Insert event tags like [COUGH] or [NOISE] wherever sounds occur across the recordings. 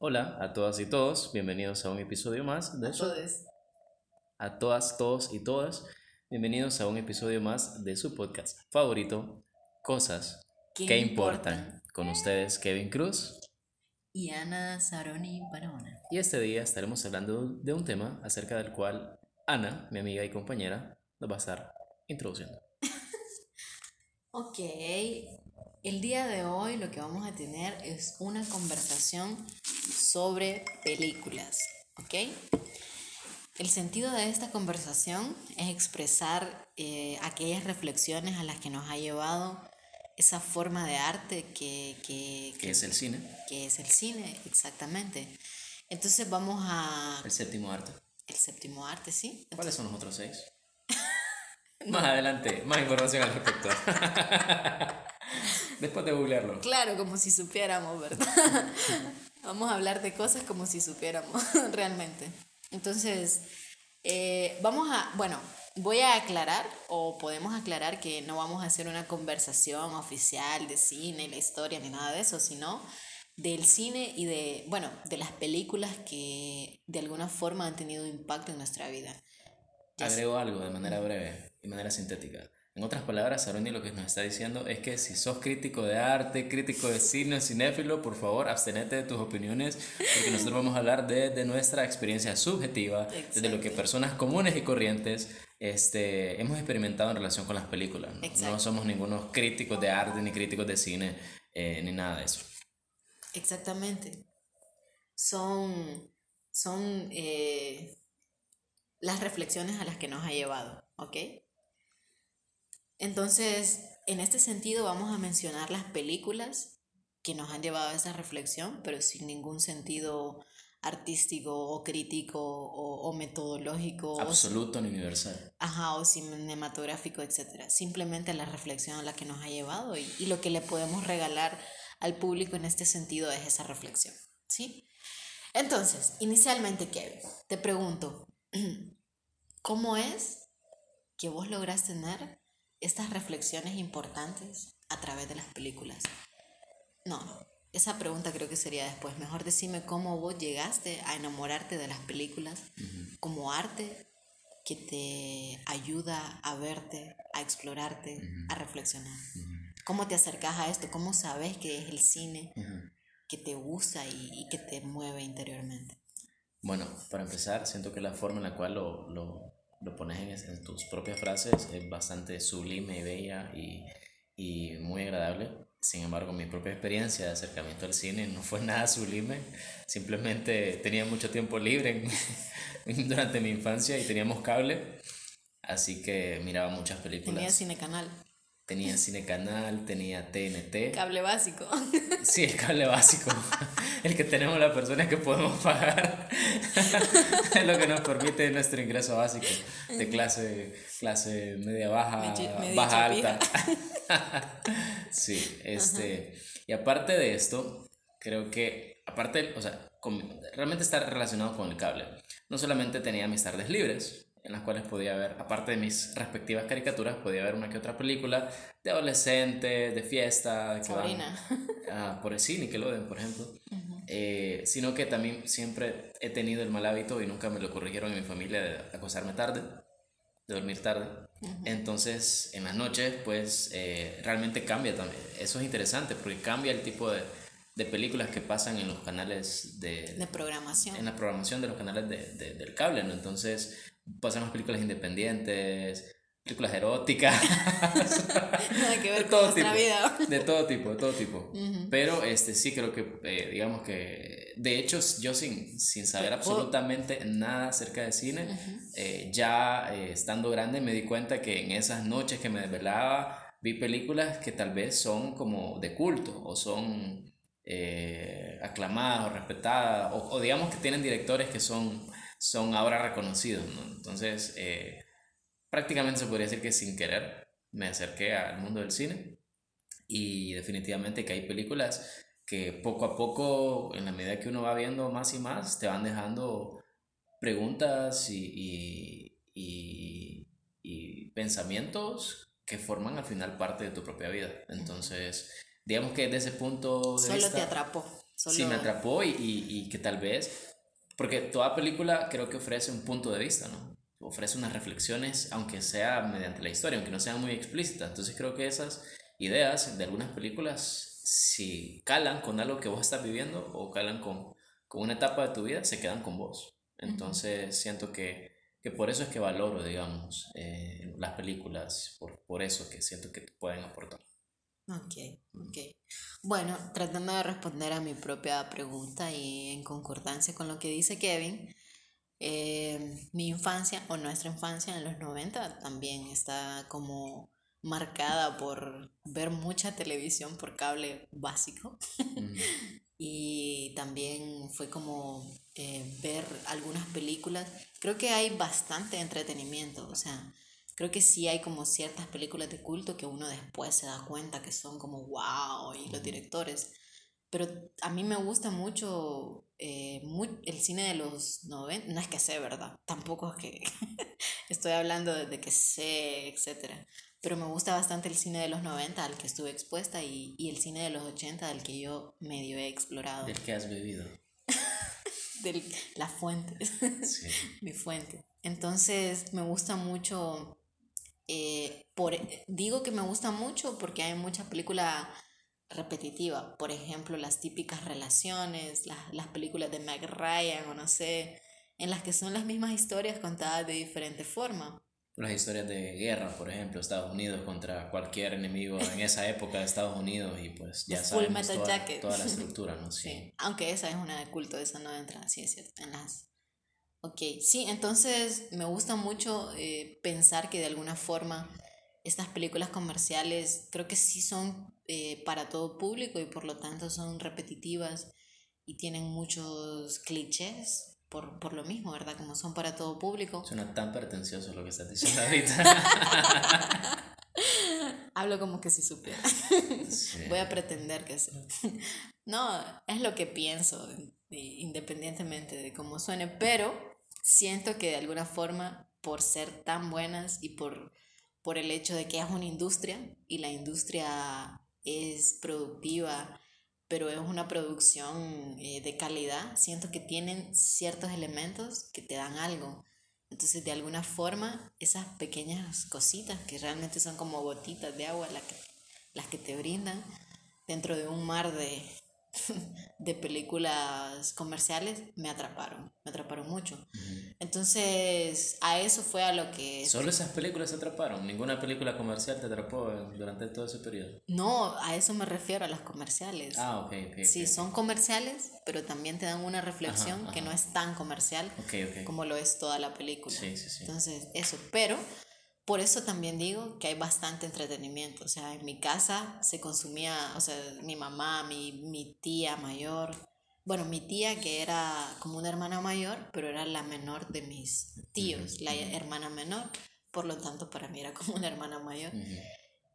Hola a todas y todos, bienvenidos a un episodio más de su... Todos. A todas, todos y todas, bienvenidos a un episodio más de su podcast favorito, Cosas ¿Qué que importan. Con ustedes, Kevin Cruz. Y Ana Saroni Barahona. Y este día estaremos hablando de un tema acerca del cual Ana, mi amiga y compañera, nos va a estar introduciendo. [LAUGHS] Ok, el día de hoy lo que vamos a tener es una conversación sobre películas, ¿ok? El sentido de esta conversación es expresar eh, aquellas reflexiones a las que nos ha llevado esa forma de arte que, que, ¿Qué es el cine? que es el cine, exactamente. Entonces vamos a... El séptimo arte. El séptimo arte, ¿sí? ¿Cuáles son los otros seis? [LAUGHS] Más adelante, más información al respecto. [LAUGHS] Después de googlearlo. Claro, como si supiéramos, ¿verdad? [LAUGHS] Vamos a hablar de cosas como si supiéramos [LAUGHS] realmente. Entonces, eh, vamos a, bueno, voy a aclarar o podemos aclarar que no vamos a hacer una conversación oficial de cine, la historia ni nada de eso, sino del cine y de, bueno, de las películas que de alguna forma han tenido impacto en nuestra vida. Agrego algo de manera breve y manera sintética. En otras palabras, Aroni lo que nos está diciendo es que si sos crítico de arte, crítico de cine, cinéfilo, por favor, abstenete de tus opiniones, porque nosotros vamos a hablar de, de nuestra experiencia subjetiva, desde lo que personas comunes y corrientes este, hemos experimentado en relación con las películas. ¿no? No Exacto. somos ningunos críticos de arte, ni críticos de cine, eh, ni nada de eso. Exactamente. Son, son eh, las reflexiones a las que nos ha llevado, ¿ok? Entonces, en este sentido vamos a mencionar las películas que nos han llevado a esa reflexión, pero sin ningún sentido artístico o crítico o, o metodológico o, Absoluto ni universal. ajá, o cinematográfico, etc. Simplemente la reflexión a la que nos ha llevado y, y lo que le podemos regalar al público en este sentido es esa reflexión, ¿sí? Entonces, inicialmente, Kevin, te pregunto, [CLEARS THROAT] ¿cómo es que vos lográs tener estas reflexiones importantes a través de las películas? No, esa pregunta creo que sería después. Mejor decime cómo vos llegaste a enamorarte de las películas como arte que te ayuda a verte, a explorarte, a reflexionar. ¿Cómo te acercas a esto? ¿Cómo sabes que es el cine que te gusta y, y que te mueve interiormente? Bueno, para empezar, siento que la forma en la cual lo, lo, lo pones en, en tus propias frases es bastante sublime y bella y, y muy agradable. Sin embargo, mi propia experiencia de acercamiento al cine no fue [LAUGHS] nada sublime. Simplemente tenía mucho tiempo libre [LAUGHS] durante mi infancia y teníamos cable. Así que miraba muchas películas. Tenía cine canal, Tenía [LAUGHS] Cine Canal, tenía TNT. cable básico. [LAUGHS] Sí, el cable básico. [LAUGHS] El que tenemos las personas que podemos pagar. es lo que nos permite nuestro ingreso básico de clase, clase media baja, Media- media baja alta. sí, este. Y aparte de esto, creo que, aparte, o sea, con- realmente está relacionado con el cable. No solamente tenía mis tardes libres, en las cuales podía ver, aparte de mis respectivas caricaturas, podía ver una que otra película de adolescente, de fiesta, que van- ah, por el cine, Nickelodeon, por ejemplo. Eh, sino que también siempre he tenido el mal hábito y nunca me lo corrigieron en mi familia de acostarme tarde, de dormir tarde. Entonces, en las noches, pues eh, realmente cambia también. Eso es interesante porque cambia el tipo de, de películas que pasan en los canales de, De programación. en la programación de los canales de, de- del cable, ¿no? Entonces, pasan las películas independientes, películas eróticas. [LAUGHS] Nada que de ver con todo tipo, vida. de todo tipo, de todo tipo. Pero este sí creo que, eh, digamos que, de hecho, yo sin, sin saber absolutamente nada acerca de cine, eh, ya eh, estando grande me di cuenta que en esas noches que me desvelaba vi películas que tal vez son como de culto o son eh, aclamadas o respetadas o, o digamos que tienen directores que son, son ahora reconocidos, ¿no? Entonces, eh, prácticamente se podría decir que sin querer me acerqué al mundo del cine y definitivamente que hay películas que poco a poco, en la medida que uno va viendo más y más, te van dejando preguntas y, y, y- y pensamientos que forman al final parte de tu propia vida. Entonces, digamos que desde ese punto de Solo vista... te atrapó. Sí, me atrapó y, y, que tal vez, porque toda película creo que ofrece un punto de vista, ¿no? Ofrece unas reflexiones, aunque sea mediante la historia, aunque no sean muy explícitas. Entonces creo que esas ideas de algunas películas, si calan con algo que vos estás viviendo o calan con, con una etapa de tu vida, se quedan con vos. Entonces siento que, que, por eso es que valoro, digamos, eh, las películas, por, por eso que siento que pueden aportar. Ok, ok. Bueno, tratando de responder a mi propia pregunta y en concordancia con lo que dice Kevin, eh, mi infancia o nuestra infancia en los 90 también está como marcada por ver mucha televisión por cable básico [LAUGHS] y también fue como eh, ver algunas películas. Creo que hay bastante entretenimiento, o sea, creo que sí hay como ciertas películas de culto que uno después se da cuenta que son como wow y los directores. Pero a mí me gusta mucho eh, el cine de los 90, no es que sé, ¿verdad? Tampoco es que [LAUGHS] estoy hablando de, que sé, etcétera. Pero me gusta bastante el cine de los 90 al que estuve expuesta y, y el cine de los 80 al que yo medio he explorado. Del que has bebido. [LAUGHS] de la fuente. Sí. [LAUGHS] Mi fuente. Entonces me gusta mucho eh, por, digo que me gusta mucho porque hay mucha película repetitiva. Por ejemplo, las típicas relaciones, las, las películas de Meg Ryan o no sé, en las que son las mismas historias contadas de diferente forma. Las historias de guerra, por ejemplo, Estados Unidos contra cualquier enemigo en esa época de Estados Unidos y pues ya [LAUGHS] sabemos toda, toda, la [LAUGHS] estructura, ¿no? Sí. Aunque esa es una de culto, esa no entra, sí es cierto, en las Ok, sí, entonces me gusta mucho eh, pensar que de alguna forma estas películas comerciales creo que sí son eh, para todo público y por lo tanto son repetitivas y tienen muchos clichés por, por lo mismo, ¿verdad? Como son para todo público. Suena tan pretencioso lo que estás diciendo [LAUGHS] ahorita. [LAUGHS] Hablo como que si supiera. Voy a pretender que sí. No, es lo que pienso, independientemente de cómo suene, pero siento que de alguna forma, por ser tan buenas y por, por el hecho de que es una industria y la industria es productiva, pero es una producción eh, de calidad, siento que tienen ciertos elementos que te dan algo. Entonces, de alguna forma, esas pequeñas cositas que realmente son como gotitas de agua las que, las que te brindan dentro de un mar de, [LAUGHS] de películas comerciales me atraparon, me atraparon mucho. Entonces, a eso fue a lo que... ¿Solo esas películas se atraparon? ¿Ninguna película comercial te atrapó durante todo ese periodo? No, a eso me refiero, a las comerciales. Ah, ok, ok. Sí, son comerciales, pero también te dan una reflexión que no es tan comercial como lo es toda la película. Sí, sí, sí. Entonces, eso, pero por eso también digo que hay bastante entretenimiento. O sea, en mi casa se consumía, o sea, mi mamá, mi, mi tía mayor, bueno, mi tía que era como una hermana mayor, pero era la menor de mis tíos, la hermana menor, por lo tanto para mí era como una hermana mayor.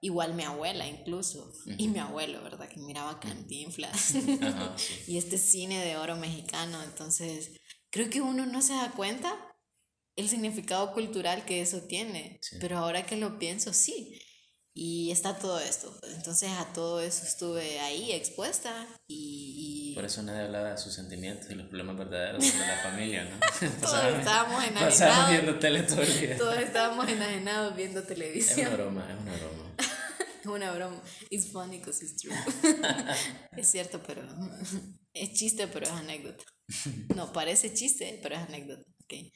Igual mi abuela incluso, y mi abuelo, ¿verdad? Que miraba Cantinflas [LAUGHS] y este cine de oro mexicano, entonces creo que uno no se da cuenta el significado cultural que eso tiene. Pero ahora que lo pienso, sí. Y está todo esto. Entonces a todo eso estuve ahí expuesta y... Por eso nadie hablaba de sus sentimientos y los problemas verdaderos de la [LAUGHS] familia, ¿no? todos estábamos enajenados. viendo tele todo el día. Todos estábamos enajenados viendo televisión. Es una broma, es una broma. es [LAUGHS] una broma. It's funny because it's true. [LAUGHS] es cierto, pero... Es chiste, pero es anécdota. No, parece chiste, pero es anécdota. Okay.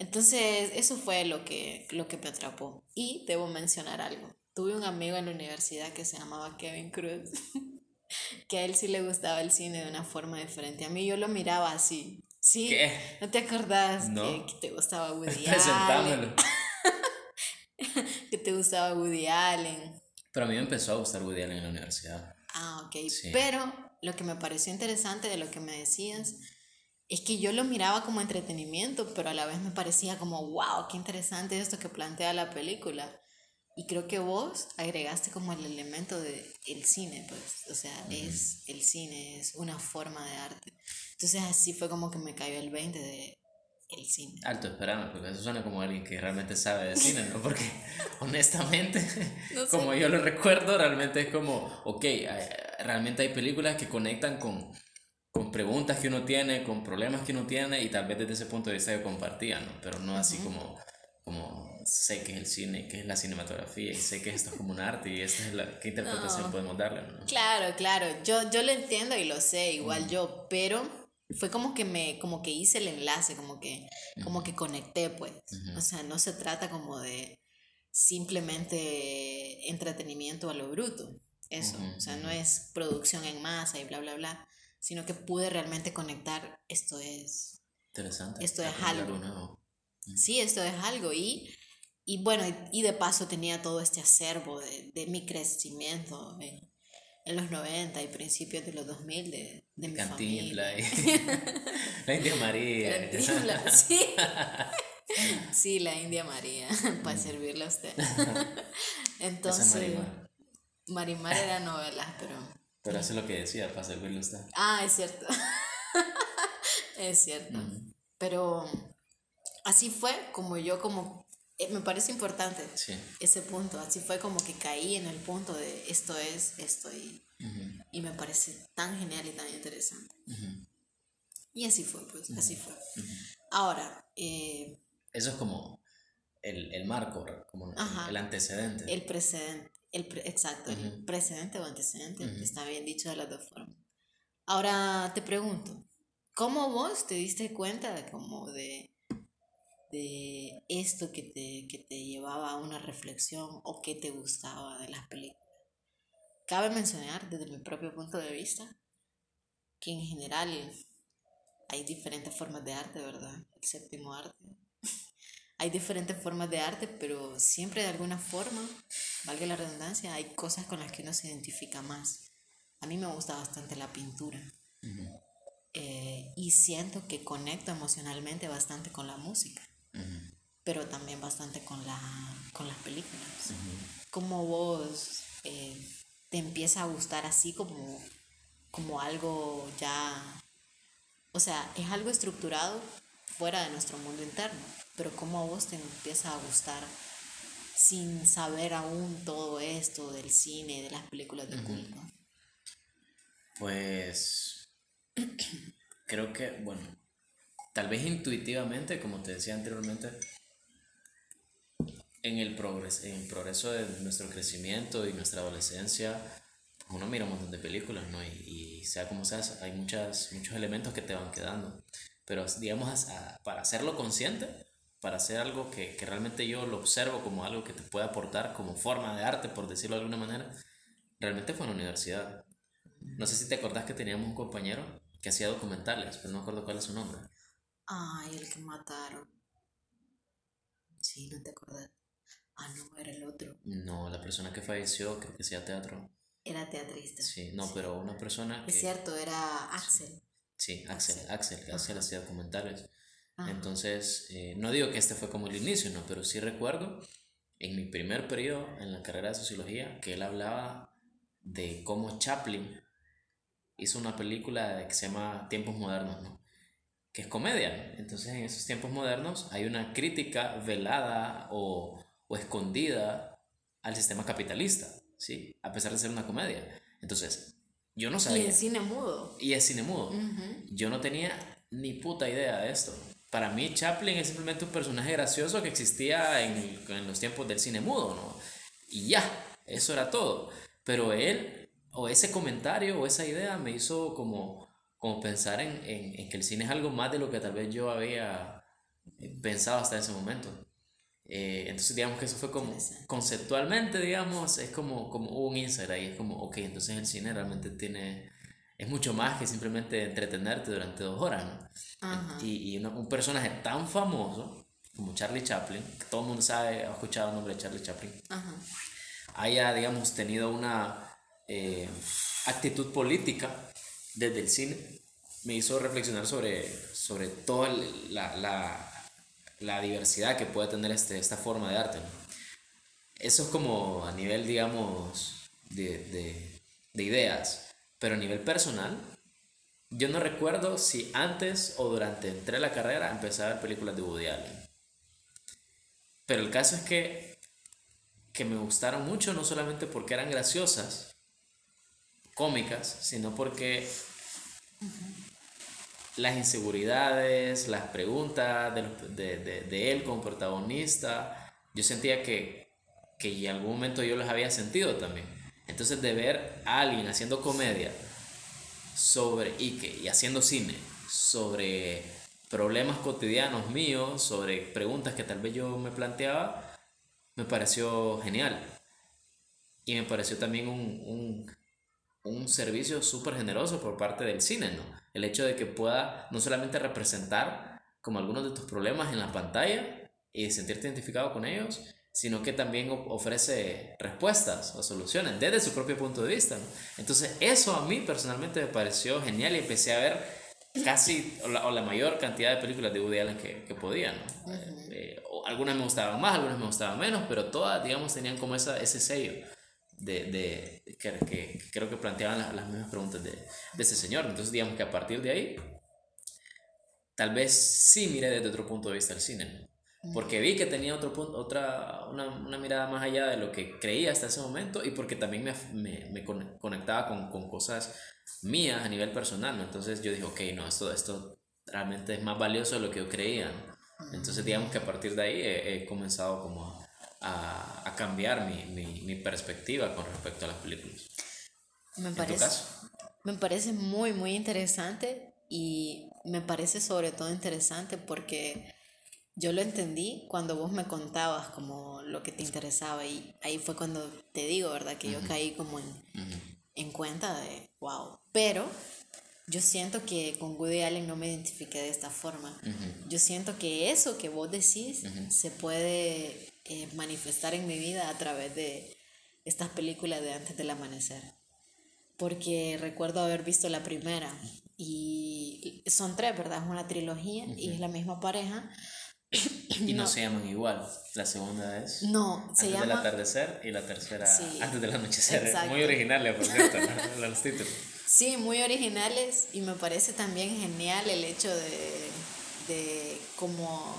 Entonces, eso fue lo que, lo que me atrapó. Y debo mencionar algo. Tuve un amigo en la universidad que se llamaba Kevin Cruz, [LAUGHS] que a él sí le gustaba el cine de una forma diferente. A mí yo lo miraba así. ¿Sí? ¿Qué? ¿No te acordás que, te gustaba [LAUGHS] Woody Allen? [LAUGHS] que te gustaba Woody Allen. Pero a mí me empezó a gustar Woody Allen en la universidad. Ah, ok. Pero lo que me pareció interesante de lo que me decías es que yo lo miraba como entretenimiento, pero a la vez me parecía como, wow, qué interesante esto que plantea la película. Y creo que vos agregaste como el elemento de el cine, pues, o sea, es el cine, es una forma de arte. Entonces así fue como que me cayó el 20 de el cine. Alto, esperamos, porque eso suena como alguien que realmente sabe de cine, ¿no? Porque [LAUGHS] honestamente, [LAUGHS] como yo lo recuerdo, realmente es como, ok, realmente hay películas que conectan con con preguntas que uno tiene, con problemas que uno tiene y tal vez desde ese punto de vista yo compartía, ¿no? Pero no así como, como sé que es el cine, que es la cinematografía y sé que esto es como un arte y esta es la, qué interpretación podemos darle, ¿no? Claro, claro, yo, yo lo entiendo y lo sé, igual yo, pero fue como que me, como que hice el enlace, como que, como que conecté, pues. O sea, no se trata como de simplemente entretenimiento a lo bruto, eso, o sea, no es producción en masa y bla, bla, bla sino que pude realmente conectar, esto es... Interesante. Esto es algo. Sí, esto es algo. Y, y bueno, y, de paso tenía todo este acervo de, de mi crecimiento en, en, los 90 y principios de los 2000 de, de mi familia. [LAUGHS] la India María. La [LAUGHS] sí. sí, la India María, [LAUGHS] para servirle a usted. Entonces, Marimar. Marimar era novela, pero pero es lo que decía, para servirle a usted. Ah, es cierto. [LAUGHS] es cierto. Pero así fue como yo como eh, me parece importante ese punto. Así fue como que caí en el punto de esto es, esto y, y me parece tan genial y tan interesante. Y así fue, pues, así fue. Ahora, eh, eso es como el, el marco, como el antecedente. El precedente. El exacto, el precedente o antecedente, está bien dicho de las dos formas. Ahora te pregunto, ¿cómo vos te diste cuenta de como de, de esto que te, que te llevaba a una reflexión o que te gustaba de las películas? Cabe mencionar desde mi propio punto de vista que en general hay diferentes formas de arte, ¿verdad? El séptimo arte [LAUGHS] hay diferentes formas de arte, pero siempre de alguna forma, valga la redundancia, hay cosas con las que uno se identifica más. A mí me gusta bastante la pintura. Eh, y siento que conecto emocionalmente bastante con la música, pero también bastante con, la, con las películas. Como vos eh, te empieza a gustar así como, como algo ya, o sea, es algo estructurado fuera de nuestro mundo interno pero cómo a vos te empieza a gustar sin saber aún todo esto del cine, de las películas de culto? Pues creo que, bueno, tal vez intuitivamente, como te decía anteriormente, en el progreso, en el progreso de nuestro crecimiento y nuestra adolescencia, uno mira un montón de películas, ¿no? Y, sea como sea, hay muchas, muchos elementos que te van quedando. Pero, digamos, para hacerlo consciente, para hacer algo que, que, realmente yo lo observo como algo que te puede aportar como forma de arte, por decirlo de alguna manera, realmente fue en la universidad. No sé si te acordás que teníamos un compañero que hacía documentales, pero no me acuerdo cuál es su nombre. Ay, el que mataron. Sí, no te acordás. Ah, no, era el otro. No, la persona que falleció creo que hacía teatro. Era teatrista. Sí, no, pero una persona que... Es cierto, era Axel. Sí, Axel, Axel, que hacía documentales. Entonces, eh, no digo que este fue como el inicio, ¿no? Pero sí recuerdo en mi primer periodo en la carrera de sociología que él hablaba de cómo Chaplin hizo una película que se llama Tiempos Modernos, ¿no? Que es comedia. Entonces, en esos tiempos modernos hay una crítica velada o, o escondida al sistema capitalista, ¿sí? A pesar de ser una comedia. Entonces, yo no sabía. Y es cine mudo. Y es cine mudo. Yo no tenía ni puta idea de esto para mí Chaplin es simplemente un personaje gracioso que existía en, en, los tiempos del cine mudo, ¿no? Y ya, eso era todo. Pero él, o ese comentario, o esa idea me hizo como, como pensar en, en, en que el cine es algo más de lo que tal vez yo había eh, pensado hasta ese momento. Eh, entonces, digamos que eso fue como, conceptualmente, digamos, es como, como un insight ahí, es como, ok, entonces el cine realmente tiene es mucho más que simplemente entretenerte durante dos horas, ¿no? Y, y un personaje tan famoso como Charlie Chaplin, que todo el mundo sabe, ha escuchado el nombre de Charlie Chaplin, haya, digamos, tenido una eh, actitud política desde el cine, me hizo reflexionar sobre, sobre toda la, la, la diversidad que puede tener este, esta forma de arte. ¿no? Eso es como a nivel, digamos, de, de, de ideas. Pero a nivel personal, yo no recuerdo si antes o durante entré a la carrera empecé a ver películas de Woody Allen. Pero el caso es que, que me gustaron mucho, no solamente porque eran graciosas, cómicas, sino porque las inseguridades, las preguntas de, de, de, él como protagonista, yo sentía que, que en algún momento yo los había sentido también. Entonces de ver a alguien haciendo comedia sobre, y, que, y haciendo cine sobre problemas cotidianos míos, sobre preguntas que tal vez yo me planteaba, me pareció genial. Y me pareció también un, un, un servicio súper generoso por parte del cine, ¿no? El hecho de que pueda no solamente representar como algunos de tus problemas en la pantalla y sentirte identificado con ellos, sino que también ofrece respuestas o soluciones desde su propio punto de vista. ¿no? Entonces eso a mí personalmente me pareció genial y empecé a ver casi o la, o la mayor cantidad de películas de Woody Allen que, que podía. ¿no? Eh, algunas me gustaban más, algunas me gustaban menos, pero todas, digamos, tenían como esa, ese sello de, de que, que, creo que planteaban las, las mismas preguntas de, de, ese señor. Entonces, digamos que a partir de ahí, tal vez sí miré desde otro punto de vista el cine, porque vi que tenía otro punto, otra, una, una, mirada más allá de lo que creía hasta ese momento y porque también me, me, me conectaba con, con, cosas mías a nivel personal, ¿no? Entonces yo dije, ok, no, esto, esto realmente es más valioso de lo que yo creía, Entonces digamos que a partir de ahí he, he comenzado como a, a cambiar mi, mi, mi, perspectiva con respecto a las películas. Me parece, me parece muy, muy interesante y me parece sobre todo interesante porque yo lo entendí cuando vos me contabas como lo que te interesaba y ahí fue cuando te digo, ¿verdad? Que yo caí como en, en cuenta de, wow, pero yo siento que con Woody Allen no me identifiqué de esta forma. Yo siento que eso que vos decís se puede eh, manifestar en mi vida a través de estas películas de Antes del Amanecer. Porque recuerdo haber visto la primera y son tres, ¿verdad? Es una trilogía y es la misma pareja. Y no, se llaman igual. La segunda es. No, se antes del atardecer y la tercera antes del anochecer. Muy originales, por cierto, [LAUGHS] los títulos. Sí, muy originales y me parece también genial el hecho de, de como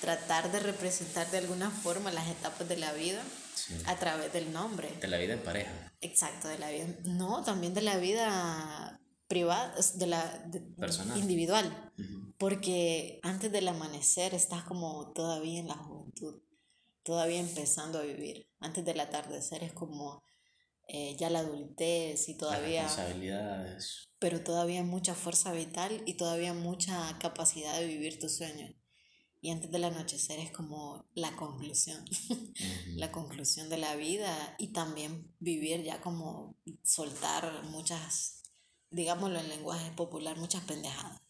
tratar de representar de alguna forma las etapas de la vida a través del nombre. De la vida en pareja. Exacto, de la vida. No, también de la vida privada, de la Personal. individual. Porque antes del amanecer estás como todavía en la juventud, todavía empezando a vivir. Antes del atardecer es como eh, ya la adultez y todavía... Las responsabilidades. Pero todavía mucha fuerza vital y todavía mucha capacidad de vivir tu sueño. Y antes del anochecer es como la conclusión, [LAUGHS] la conclusión de la vida y también vivir ya como soltar muchas, digámoslo en lenguaje popular, muchas pendejadas.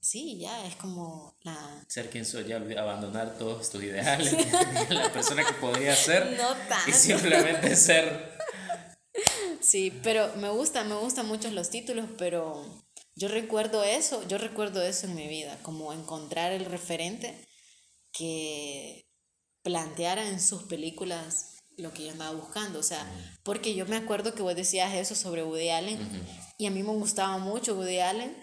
Sí, ya es como la... Ser quien soy, ya abandonar todos tus ideales, [LAUGHS] la persona que podría ser no y simplemente ser... Sí, pero me gusta, me gustan mucho los títulos, pero yo recuerdo eso, yo recuerdo eso en mi vida, como encontrar el referente que planteara en sus películas lo que yo andaba buscando, o sea, porque yo me acuerdo que vos decías eso sobre Woody Allen y a mí me gustaba mucho Woody Allen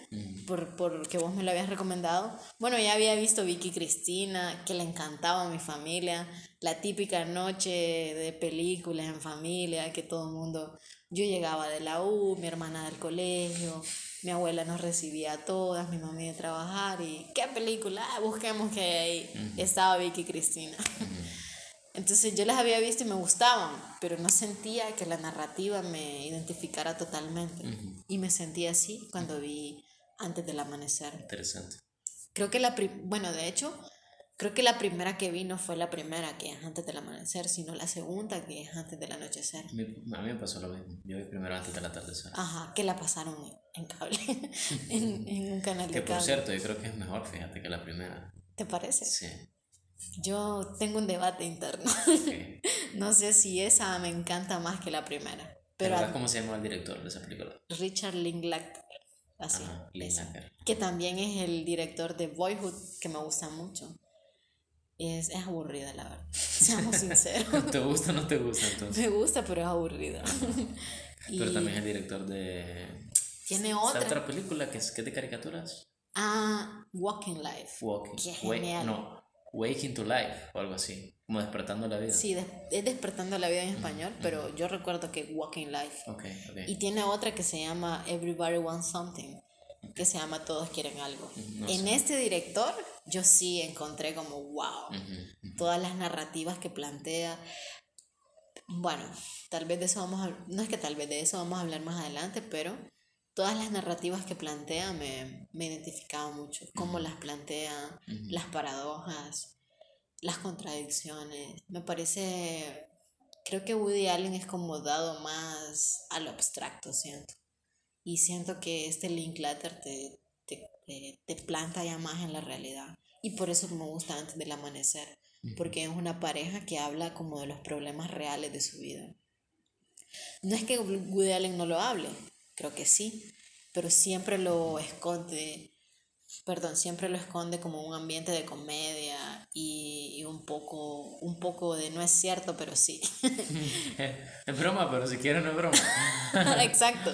por, porque vos me lo habías recomendado. Bueno, ya había visto Vicky Cristina, que le encantaba a mi familia, la típica noche de películas en familia, que todo el mundo, yo llegaba de la U, mi hermana del colegio, mi abuela nos recibía a todas, mi mamá a trabajar y ¿qué película? Ah, busquemos que ahí estaba Vicky Cristina. Entonces yo las había visto y me gustaban, pero no sentía que la narrativa me identificara totalmente. Y me sentí así cuando vi Antes del Amanecer. Interesante. Creo que la, bueno, de hecho, Creo que la primera que vi no fue la primera, que es antes del amanecer, sino la segunda, que es antes del anochecer. A mí, me pasó lo mismo. Yo vi primero antes del atardecer. Ajá, que la pasaron en cable, [LAUGHS] en, en, un canal [LAUGHS] de cable. Que por cierto, yo creo que es mejor, fíjate, que la primera. ¿Te parece? Sí. Yo tengo un debate interno. [LAUGHS] no sé si esa me encanta más que la primera. Pero cómo se llama el director de esa película? Richard Linklater. Así. que también es el director de Boyhood, que me gusta mucho es, es aburrida, la verdad. Seamos [LAUGHS] sinceros. ¿Te gusta o no te gusta entonces? Me gusta, pero es aburrida. [LAUGHS] pero también es el director de. Tiene otra. otra película que es, que de caricaturas? Ah, Walking Life. Walking. Qué genial. no, Waking to Life o algo así. Como despertando la vida. Sí, es despertando la vida en español, pero yo recuerdo que Walking Life. Okay, okay. Y tiene otra que se llama Everybody Wants Something que se llama Todos quieren algo. en este director yo sí encontré como, wow, todas las narrativas que plantea. Bueno, tal vez de eso vamos a, no es que tal vez de eso vamos a hablar más adelante, pero todas las narrativas que plantea me, me identificaba mucho, cómo las plantea, las paradojas, las contradicciones. Me parece, creo que Woody Allen es como dado más a lo abstracto, siento. Y siento que este Linklater te, te, te, planta ya más en la realidad. Y por eso me gusta antes del amanecer, porque es una pareja que habla como de los problemas reales de su vida. No es que Woody Allen no lo hable, creo que sí, pero siempre lo esconde perdón, siempre lo esconde como un ambiente de comedia y, un, poco, un poco de no es cierto, pero sí. [LAUGHS] es broma, pero si quieres no es broma. [LAUGHS] Exacto.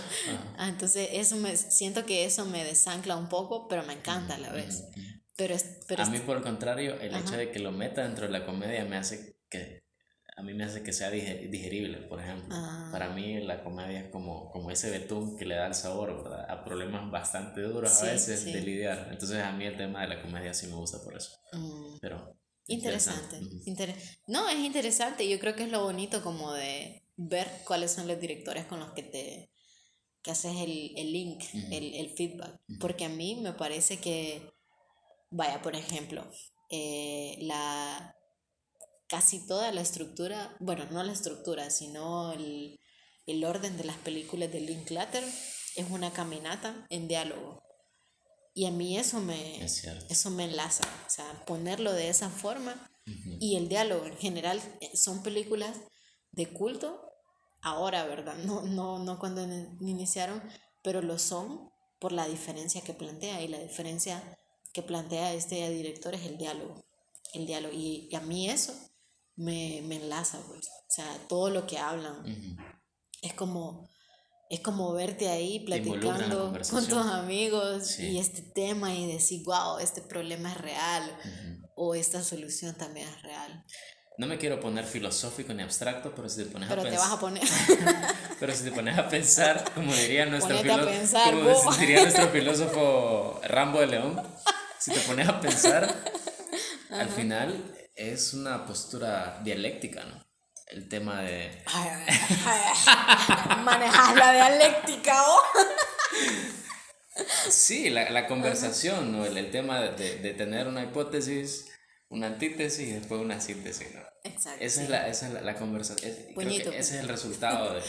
Ah, entonces, eso me, siento que eso me desancla un poco, pero me encanta a la vez. Pero, pero a mí, por el contrario, el hecho de que lo meta dentro de la comedia me hace que a mí me hace que sea digerible, por ejemplo. Ah. Para mí la comedia es como, como ese betún que le da el sabor, ¿verdad? A problemas bastante duros a veces de lidiar. Entonces a mí el tema de la comedia sí me gusta por eso. Mm. Pero... Interesante. no, es interesante. Yo creo que es lo bonito como de ver cuáles son los directores con los que te que haces el, el link, el, el, feedback. Porque a mí me parece que, vaya, por ejemplo, eh, la, casi toda la estructura, bueno, no la estructura, sino el, el orden de las películas de Linklater es una caminata en diálogo. Y a mí eso me, eso me enlaza, o sea, ponerlo de esa forma y el diálogo en general eh, son películas de culto ahora, ¿verdad? No, no, no cuando iniciaron, pero lo son por la diferencia que plantea y la diferencia que plantea este director es el diálogo, el diálogo y a mí eso me, me enlaza, pues. O sea, todo lo que hablan. Es como es como verte ahí platicando con tus amigos y este tema y decir, wow, este problema es real o esta solución también es real. No me quiero poner filosófico ni abstracto, pero si te pones pero a pensar... te vas a poner. [LAUGHS] pero si te pones a pensar, como diría [LAUGHS] nuestro, como [LAUGHS] diría nuestro filósofo Rambo de León, si te pones a pensar, al final es una postura dialéctica, ¿no? El tema de... Manejar la dialéctica, ¿o? sí, la, la conversación, ¿no? El, el tema de, de, tener una hipótesis, una antítesis y después una síntesis, ¿no? Exacto. Esa es la, esa es la, conversación. ese es el resultado de,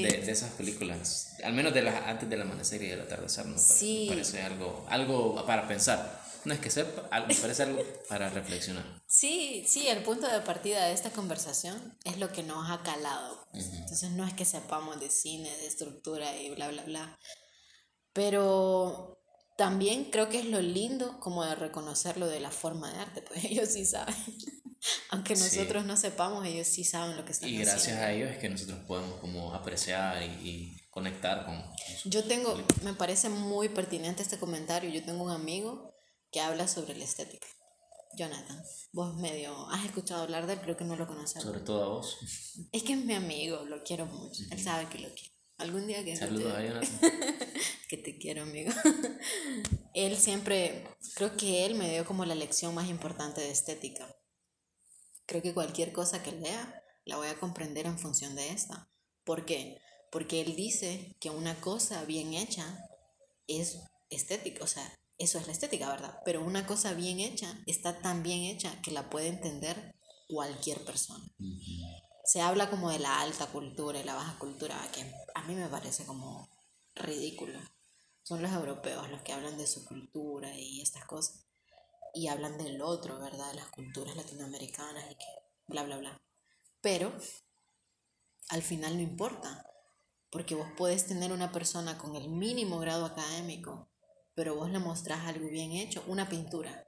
de, de, esas películas. Al menos de las, antes del amanecer y del atardecer, ¿no? Sí. parece algo, algo para pensar. No es que sepa, me parece algo para reflexionar. Sí, sí, el punto de partida de esta conversación es lo que nos ha calado. Entonces no es que sepamos de cine, de estructura y bla, bla, bla. Pero también creo que es lo lindo como de reconocerlo de la forma de arte, pues [LAUGHS] ellos sí saben. Aunque nosotros no sepamos, ellos sí saben lo que están haciendo. Y gracias a ellos es que nosotros podemos como apreciar y, y conectar con... Yo tengo, me parece muy pertinente este comentario, yo tengo un amigo que habla sobre la estética. Jonathan, vos medio has escuchado hablar de él, creo que no lo conoces. Sobre todo a vos. Es que es mi amigo, lo quiero mucho. Él sabe que lo quiero. Algún día que Saludos a Jonathan. [LAUGHS] que te quiero, amigo. [LAUGHS] él siempre, creo que él me dio como la lección más importante de estética. Creo que cualquier cosa que lea la voy a comprender en función de esta. ¿Por qué? Porque él dice que una cosa bien hecha es estética, o sea, eso es la estética, ¿verdad? Pero una cosa bien hecha está tan bien hecha que la puede entender cualquier persona. Se habla como de la alta cultura y la baja cultura, que a mí me parece como ridículo. Son los europeos los que hablan de su cultura y estas cosas. Y hablan del otro, ¿verdad? De las culturas latinoamericanas y que bla, bla, bla. Pero al final no importa, porque vos puedes tener una persona con el mínimo grado académico pero vos le mostrás algo bien hecho, una pintura,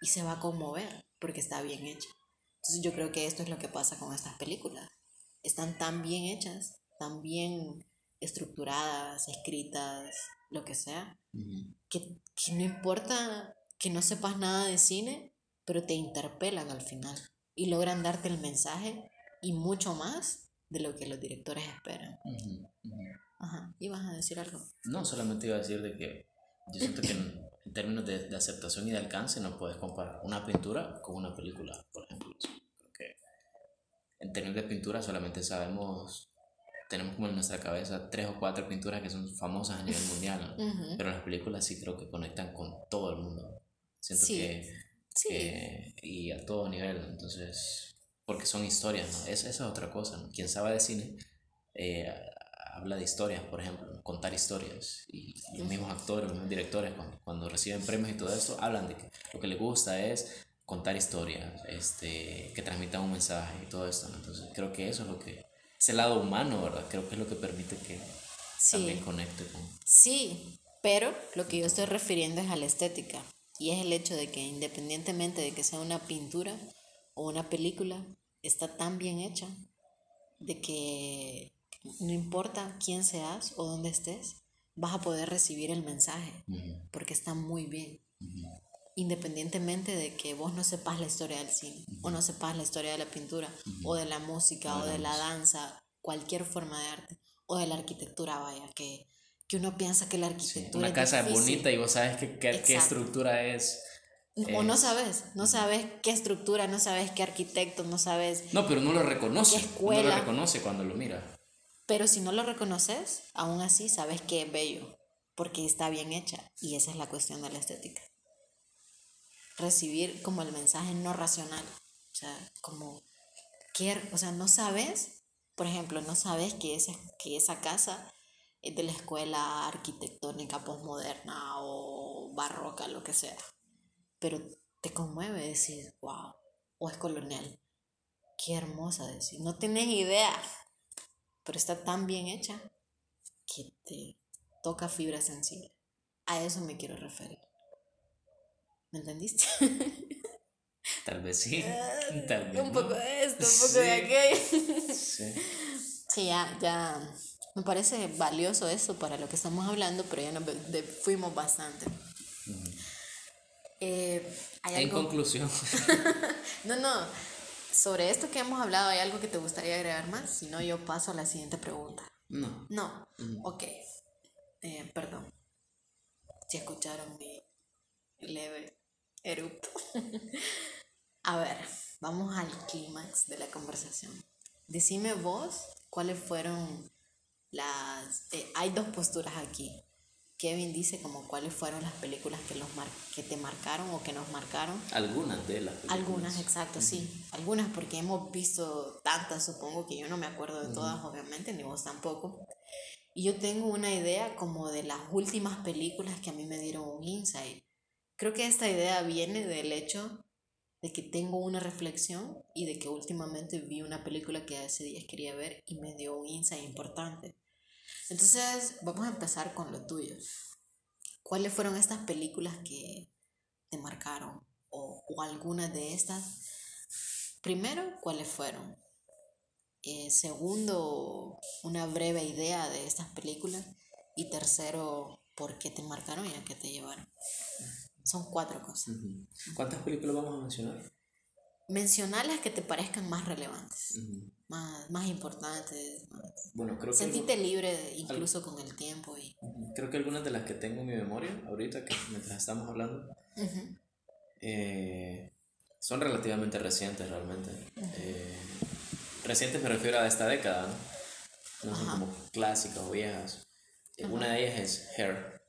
y se va a conmover porque está bien hecha. Entonces yo creo que esto es lo que pasa con estas películas. Están tan bien hechas, tan bien estructuradas, escritas, lo que sea, que, que no importa que no sepas nada de cine, pero te interpelan al final y logran darte el mensaje y mucho más de lo que los directores esperan. Ajá, ¿ibas a decir algo? No, solamente iba a decir de que yo siento que en, términos de, de, aceptación y de alcance no puedes comparar una pintura con una película, por ejemplo. Creo que en términos de pintura solamente sabemos, tenemos como en nuestra cabeza tres o cuatro pinturas que son famosas a nivel [LAUGHS] mundial, pero las películas sí creo que conectan con todo el mundo. Siento que, que, y a todo nivel, entonces, porque son historias, ¿no? Esa, esa es otra cosa, ¿no? Quien sabe de cine eh, habla de historias, por ejemplo, contar historias. Y, los mismos actores, los mismos directores, cuando, cuando, reciben premios y todo eso, hablan de que lo que les gusta es contar historias, este, que transmitan un mensaje y todo esto. Entonces, creo que eso es lo que, ese lado humano, ¿verdad? Creo que es lo que permite que también conecte con... Sí, pero lo que yo estoy refiriendo es a la estética. Y es el hecho de que independientemente de que sea una pintura o una película, está tan bien hecha de que no importa quién seas o dónde estés, vas a poder recibir el mensaje, porque está muy bien. Independientemente de que vos no sepas la historia del cine, o no sepas la historia de la pintura, o de la música, o de la danza, cualquier forma de arte, o de la arquitectura, vaya, que, que uno piensa que la arquitectura... una casa es bonita y vos sabes qué, qué, estructura es. O no sabes, no sabes qué estructura, no sabes qué arquitecto, no sabes... No, pero no lo reconoce. Uno lo reconoce cuando lo mira. Pero si no lo reconoces, aún así sabes que es bello, porque está bien hecha. Y esa es la cuestión de la estética. Recibir como el mensaje no racional. O sea, como, o sea, no sabes, por ejemplo, no sabes que esa, que esa casa es de la escuela arquitectónica postmoderna o barroca, lo que sea. Pero te conmueve decir, wow, o es colonial. Qué hermosa decir. No tienes idea pero está tan bien hecha que te toca fibra sensible. A eso me quiero referir. ¿Me entendiste? [LAUGHS] Tal vez sí, tal vez Un poco de esto, un poco de aquello. Sí. [LAUGHS] sí, ya, ya me parece valioso eso para lo que estamos hablando, pero ya nos fuimos bastante. Eh, en conclusión. [LAUGHS] no, no, sobre esto que hemos hablado, ¿hay algo que te gustaría agregar más? Si no, yo paso a la siguiente pregunta. No. No. Ok. Eh, perdón. Si escucharon mi leve erupto. [LAUGHS] a ver, vamos al clímax de la conversación. Decime vos cuáles fueron las... Eh, hay dos posturas aquí. Kevin dice como cuáles fueron las películas que, los mar que te marcaron o que nos marcaron. Algunas de las películas. Algunas, exacto, sí. Algunas porque hemos visto tantas, supongo que yo no me acuerdo de todas, obviamente, ni vos tampoco. Y yo tengo una idea como de las últimas películas que a mí me dieron un insight. Creo que esta idea viene del hecho de que tengo una reflexión y de que últimamente vi una película que hace días quería ver y me dio un insight importante. Entonces, vamos a empezar con lo tuyo. ¿Cuáles fueron estas películas que te marcaron? O, o algunas de estas. Primero, ¿cuáles fueron? Eh, segundo, una breve idea de estas películas. Y tercero, ¿por qué te marcaron y a qué te llevaron? Son cuatro cosas. ¿Cuántas películas vamos a mencionar? Mencionar las que te parezcan más relevantes más, más importantes. Bueno, creo Sentite libre incluso con el tiempo. Y... Creo que algunas de las que tengo en mi memoria ahorita, que mientras estamos hablando, eh, son relativamente recientes realmente. Eh, recientes me refiero a esta década, ¿no? son como clásicas o viejas. Una de ellas es Hair,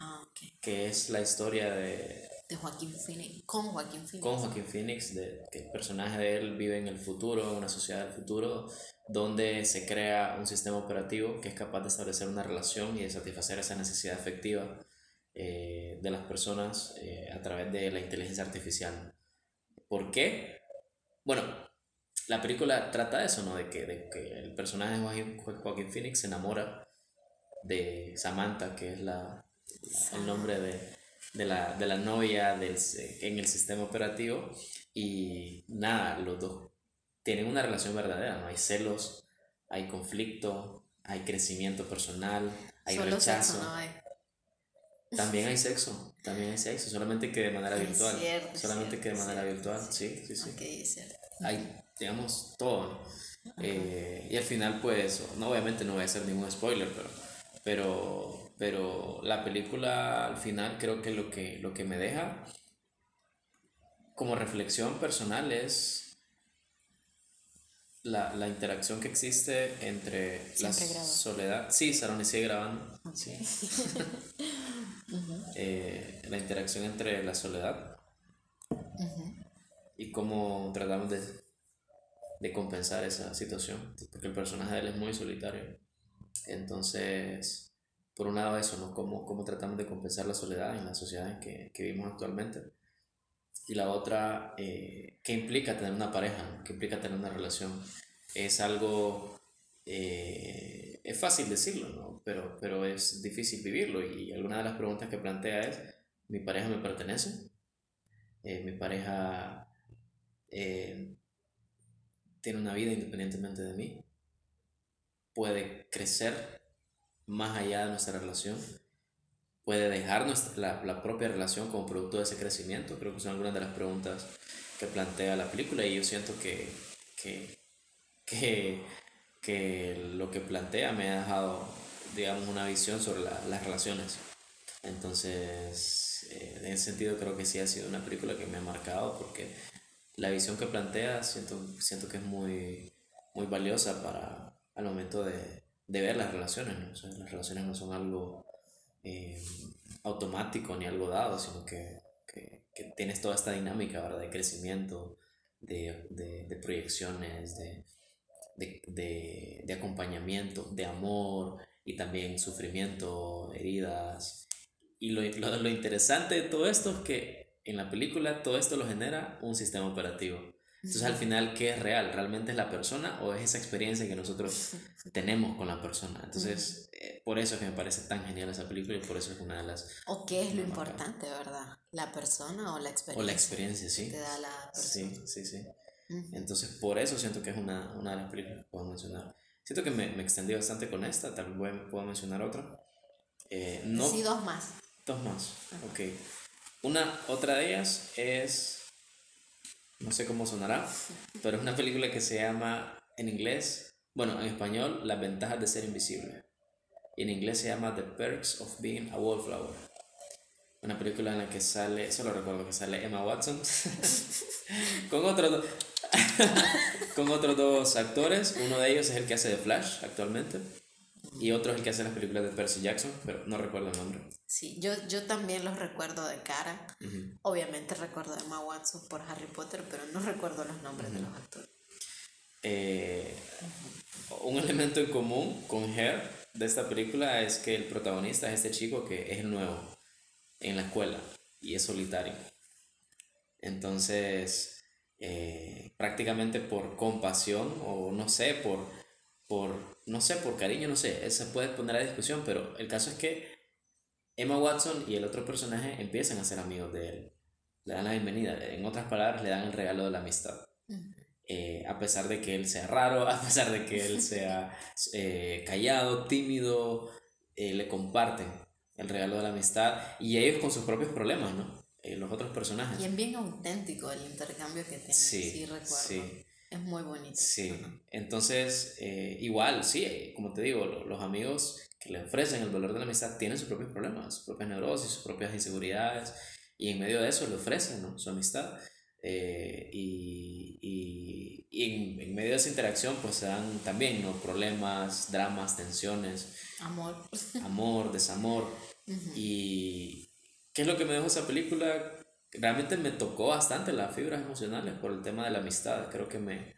ah, que es la historia de de Joaquín Phoenix, con Joaquín Phoenix. Con Joaquín Phoenix, de, que el personaje de él vive en el futuro, en una sociedad del futuro, donde se crea un sistema operativo que es capaz de establecer una relación y de satisfacer esa necesidad efectiva eh, de las personas eh, a través de la inteligencia artificial. ¿Por qué? Bueno, la película trata de eso, ¿no? De que, de que el personaje de Joaquín, Phoenix se enamora de Samantha, que es la el nombre de, de la, de la novia del, en el sistema operativo y nada, los dos tienen una relación verdadera, ¿no? Hay celos, hay conflicto, hay crecimiento personal, hay rechazo. También hay [LAUGHS] sexo, también hay sexo, solamente que de manera virtual. solamente que de manera virtual, sí, sí, sí. hay, digamos, todo. Eh, y al final, pues, no, obviamente no voy a hacer ningún spoiler, pero Pero, pero la película al final creo que lo que, lo que me deja como reflexión personal es la, la interacción que existe entre la soledad. Sí, Saroni sigue grabando. Sí. [LAUGHS] Eh, la interacción entre la soledad y cómo tratamos de, de compensar esa situación, porque el personaje de él es muy solitario. Entonces, por un lado eso, ¿no? Cómo, cómo tratamos de compensar la soledad en la sociedad en que, que vivimos actualmente. Y la otra, eh, ¿qué implica tener una pareja? ¿Qué implica tener una relación? Es algo, eh, es fácil decirlo, ¿no? Pero, pero es difícil vivirlo. Y alguna de las preguntas que plantea es, ¿mi pareja me pertenece? Eh, ¿Mi pareja tiene una vida independientemente de mí? ¿Puede crecer más allá de nuestra relación? puede dejar nuestra, la, propia relación como producto de ese crecimiento? Creo que son algunas de las preguntas que plantea la película y yo siento que, que, lo que plantea me ha dejado, digamos, una visión sobre las relaciones. Entonces, eh, en ese sentido creo que sí ha sido una película que me ha marcado porque la visión que plantea siento, siento que es muy, muy valiosa para al momento de, ver las relaciones. las relaciones no son algo eh, automático ni algo dado, sino que, que, que, tienes toda esta dinámica ¿verdad? de crecimiento, de, de, de proyecciones, de, de, de, acompañamiento, de amor y también sufrimiento, heridas. Y lo, lo, lo interesante de todo esto es que en la película todo esto lo genera un sistema operativo. Entonces al final, ¿qué es real? ¿Realmente es la persona o es esa experiencia que nosotros [LAUGHS] tenemos con la persona? Entonces, eh, por eso es que me parece tan genial esa película y por eso es una de las... ¿O qué es lo importante, verdad? ¿La persona o la experiencia? O la experiencia, sí. te da la persona. Sí, sí, sí. Entonces, por eso siento que es una, una de las películas que puedo mencionar. Siento que me, me extendí bastante con esta, tal vez puedo mencionar otra. Eh, no, sí, dos más. Dos más, ok. Una, otra de ellas es no sé cómo sonará, pero es una película que se llama en inglés, bueno, en español, Las ventajas de ser invisible. Y en inglés se llama The Perks of Being a Wallflower. Una película en la que sale, solo recuerdo que sale Emma Watson, [LAUGHS] con, otros [LAUGHS] con otros dos actores. Uno de ellos es el que hace de Flash actualmente. Y otro es el que hace las películas de Percy Jackson, pero no recuerdo el nombre. Sí, yo, yo también los recuerdo de cara. Obviamente recuerdo a Emma Watson por Harry Potter, pero no recuerdo los nombres de los actores. Eh, un elemento en común con Her de esta película es que el protagonista es este chico que es nuevo en la escuela y es solitario. Entonces, eh, prácticamente por compasión o no sé, por por, no sé, por cariño, no sé, se puede poner a discusión, pero el caso es que Emma Watson y el otro personaje empiezan a ser amigos de él, le dan la bienvenida, en otras palabras, le dan el regalo de la amistad. Eh, a pesar de que él sea raro, [LAUGHS] a pesar de que él sea eh, callado, tímido, eh, le comparten el regalo de la amistad y ellos con sus propios problemas, ¿no? los otros personajes. Y es bien auténtico el intercambio que tienen, sí, sí recuerdo. Sí. Es muy bonito. Sí, entonces eh, igual, sí, como te digo, los, amigos que le ofrecen el valor de la amistad tienen sus propios problemas, sus propias neurosis, sus propias inseguridades, y en medio de eso le ofrecen ¿no? su amistad. Eh, y, y, y en, medio de esa interacción pues se dan también ¿no? problemas, dramas, tensiones. Amor. Amor, desamor. [LAUGHS] Y ¿qué es lo que me dejó esa película? Realmente me tocó bastante las fibras emocionales por el tema de la amistad. Creo que me,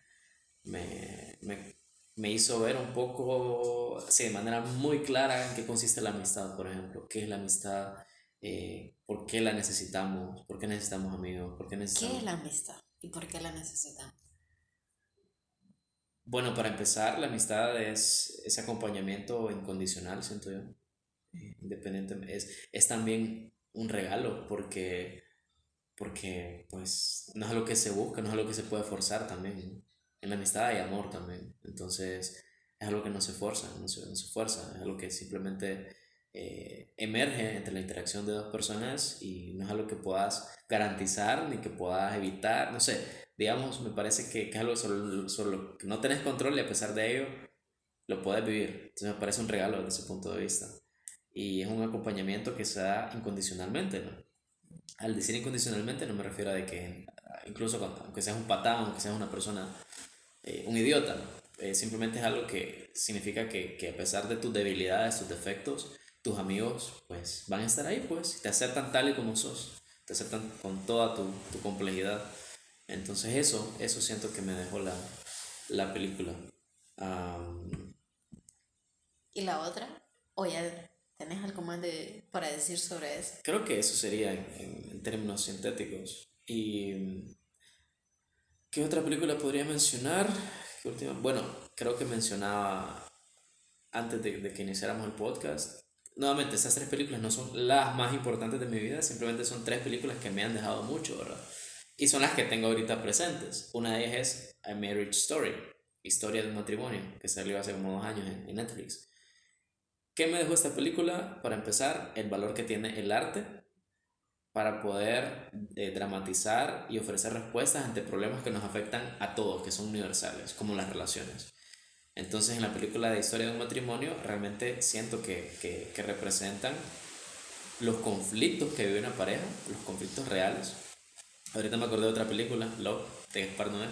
me, me, me hizo ver un poco, sí, de manera muy clara en qué consiste la amistad, por ejemplo. ¿Qué es la amistad? Eh, ¿Por qué la necesitamos? ¿Por qué necesitamos amigos? ¿Por qué, necesitamos... ¿Qué es la amistad? ¿Y por qué la necesitamos? Bueno, para empezar, la amistad es ese acompañamiento incondicional, siento yo. Eh, independientemente, es, es también un regalo porque porque pues no es algo que se busca, no es algo que se puede forzar también. En la amistad hay amor también, entonces es algo que no se forza, no se, no se fuerza, es algo que simplemente eh, emerge entre la interacción de dos personas y no es algo que puedas garantizar ni que puedas evitar, no sé, digamos, me parece que, que es algo sobre, sobre, lo que no tenés control y a pesar de ello lo puedes vivir. Entonces me parece un regalo desde ese punto de vista. y es un acompañamiento que se da incondicionalmente, ¿no? Al decir incondicionalmente no me refiero a de que incluso aunque seas un patán, aunque seas una persona, eh, un idiota, eh, simplemente es algo que significa que, que, a pesar de tus debilidades, tus defectos, tus amigos pues van a estar ahí, pues, te aceptan tal y como sos, te aceptan con toda tu, tu complejidad. Entonces eso, eso siento que me dejó la, la película. ¿Y la otra? ¿O tenés algo más de, para decir sobre eso? Creo que eso sería en, en términos sintéticos. ¿Y qué otra película podría mencionar? ¿Qué última? Bueno, creo que mencionaba antes de, de que iniciáramos el podcast. Nuevamente, esas tres películas no son las más importantes de mi vida, simplemente son tres películas que me han dejado mucho, ¿verdad? Y son las que tengo ahorita presentes. Una de ellas es A Marriage Story, Historia de un matrimonio, que salió hace como dos años en, en Netflix. ¿Qué me dejó esta película? Para empezar, el valor que tiene el arte para poder eh, dramatizar y ofrecer respuestas ante problemas que nos afectan a todos, que son universales, como las relaciones. Entonces en la película de Historia de un matrimonio realmente siento que, que, que representan los conflictos que vive una pareja, los conflictos reales. Ahorita me acordé de otra película, Love, de Gaspar Noé.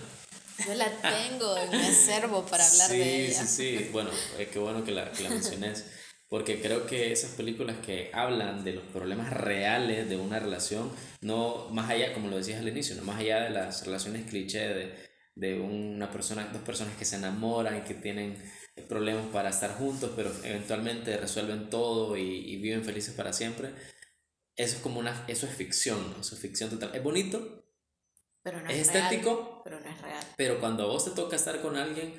Yo la tengo en mi acervo para hablar sí, de ella. Sí, sí, bueno, es que bueno que la, que la menciones porque creo que esas películas que hablan de los problemas reales de una relación, no más allá, como lo decías al inicio, no más allá de las relaciones cliché de, de una persona, dos personas que se enamoran y que tienen problemas para estar juntos, pero eventualmente resuelven todo y, y viven felices para siempre. Eso es como una, eso es ficción, eso es ficción total. Es bonito, pero no es, es estético, real, pero no es real. pero cuando a vos te toca estar con alguien,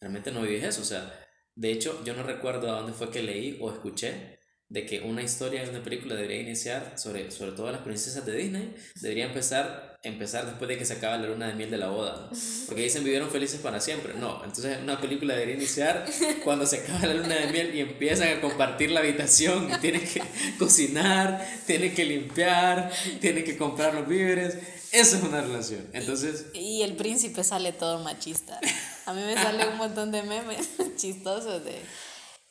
realmente no vives eso, o sea, de hecho, yo no recuerdo a dónde fue que leí o escuché de que una historia de una película debería iniciar sobre, sobre todo las princesas de Disney, debería empezar, empezar después de que se acaba la luna de miel de la boda, porque dicen vivieron felices para siempre, no, entonces una película debería iniciar cuando se acaba la luna de miel y empiezan a compartir la habitación. Tienen que cocinar, tienen que limpiar, tienen que comprar los víveres, eso es una relación, entonces... Y el príncipe sale todo machista. A mí me sale un montón de memes [LAUGHS] chistosos de,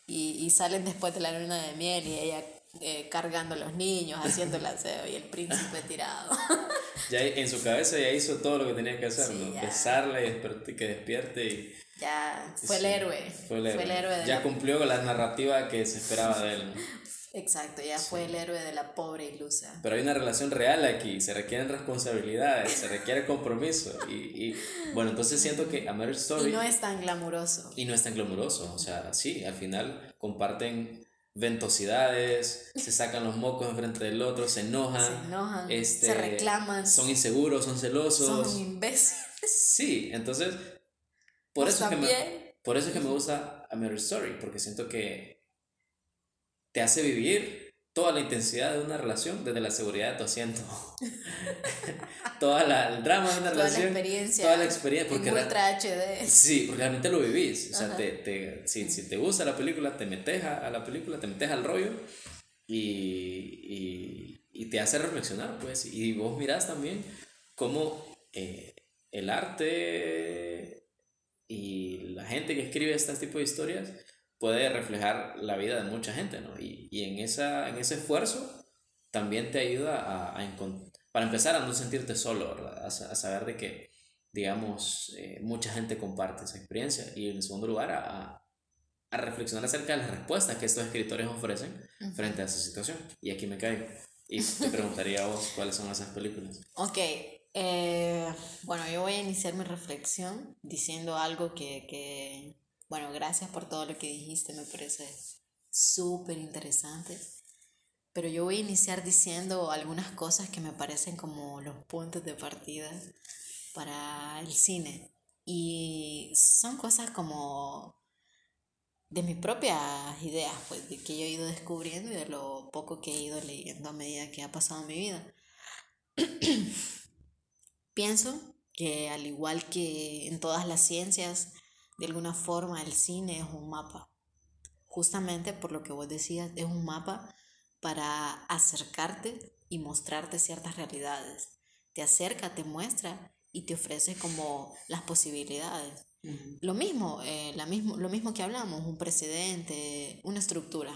y, y salen después de la luna de miel y ella eh, cargando a los niños, haciendo el [LAUGHS] aseo y el príncipe tirado. [LAUGHS] Ya en su cabeza ya hizo todo lo que tenía que hacer, Sí, ¿no? Besarla y desper- que despierte y... Ya fue el héroe. Fue el héroe. ya la- cumplió con la narrativa que se esperaba de él. Exacto, ya fue el héroe de la pobre ilusa. Pero hay una relación real aquí, se requieren responsabilidades, se requiere compromiso. Y, y bueno, entonces siento que A Marriage Story... Y no es tan glamuroso. y no es tan glamuroso. O sea, sí, al final comparten ventosidades, se sacan los mocos enfrente del otro, se enojan, Se enojan, este, se reclaman, son inseguros, son celosos. son imbéciles. Sí, entonces, por eso, que me, por eso es que me gusta A Marriage Story, porque siento que te hace vivir toda la intensidad de una relación desde la seguridad de tu asiento. [LAUGHS] toda la, el drama de una Toda la relación. experiencia. Toda la experiencia. Porque en Ultra HD. Sí, porque realmente lo vivís. O sea, Ajá. te, te, si, si te gusta la película, te metes a, a la película, te metes al rollo y, y, y te hace reflexionar, pues. Y vos mirás también cómo eh, el arte y la gente que escribe este tipo de historias puede reflejar la vida de mucha gente, ¿no? Y, y en, esa, en ese esfuerzo también te ayuda a, a para empezar a no sentirte solo, ¿verdad? A, a saber de que, digamos, eh, mucha gente comparte esa experiencia y en segundo lugar a, a- a reflexionar acerca de las respuestas que estos escritores ofrecen frente a esa situación. Y aquí me caigo. Y te preguntaría a vos cuáles son esas películas. [LAUGHS] Ok, eh, bueno, yo voy a iniciar mi reflexión diciendo algo que, que, bueno, gracias por todo lo que dijiste, me parece súper interesante. Pero yo voy a iniciar diciendo algunas cosas que me parecen como los puntos de partida para el cine. Y son cosas como de mis propias ideas, pues, de que yo he ido descubriendo y de lo poco que he ido leyendo a medida que ha pasado mi vida. [CLEARS THROAT] Pienso que al igual que en todas las ciencias, de alguna forma el cine es un mapa. Justamente por lo que vos decías, es un mapa para acercarte y mostrarte ciertas realidades. Te acerca, te muestra y te ofrece como las posibilidades. Lo mismo, eh, la mismo, lo mismo que hablamos, un precedente, una estructura.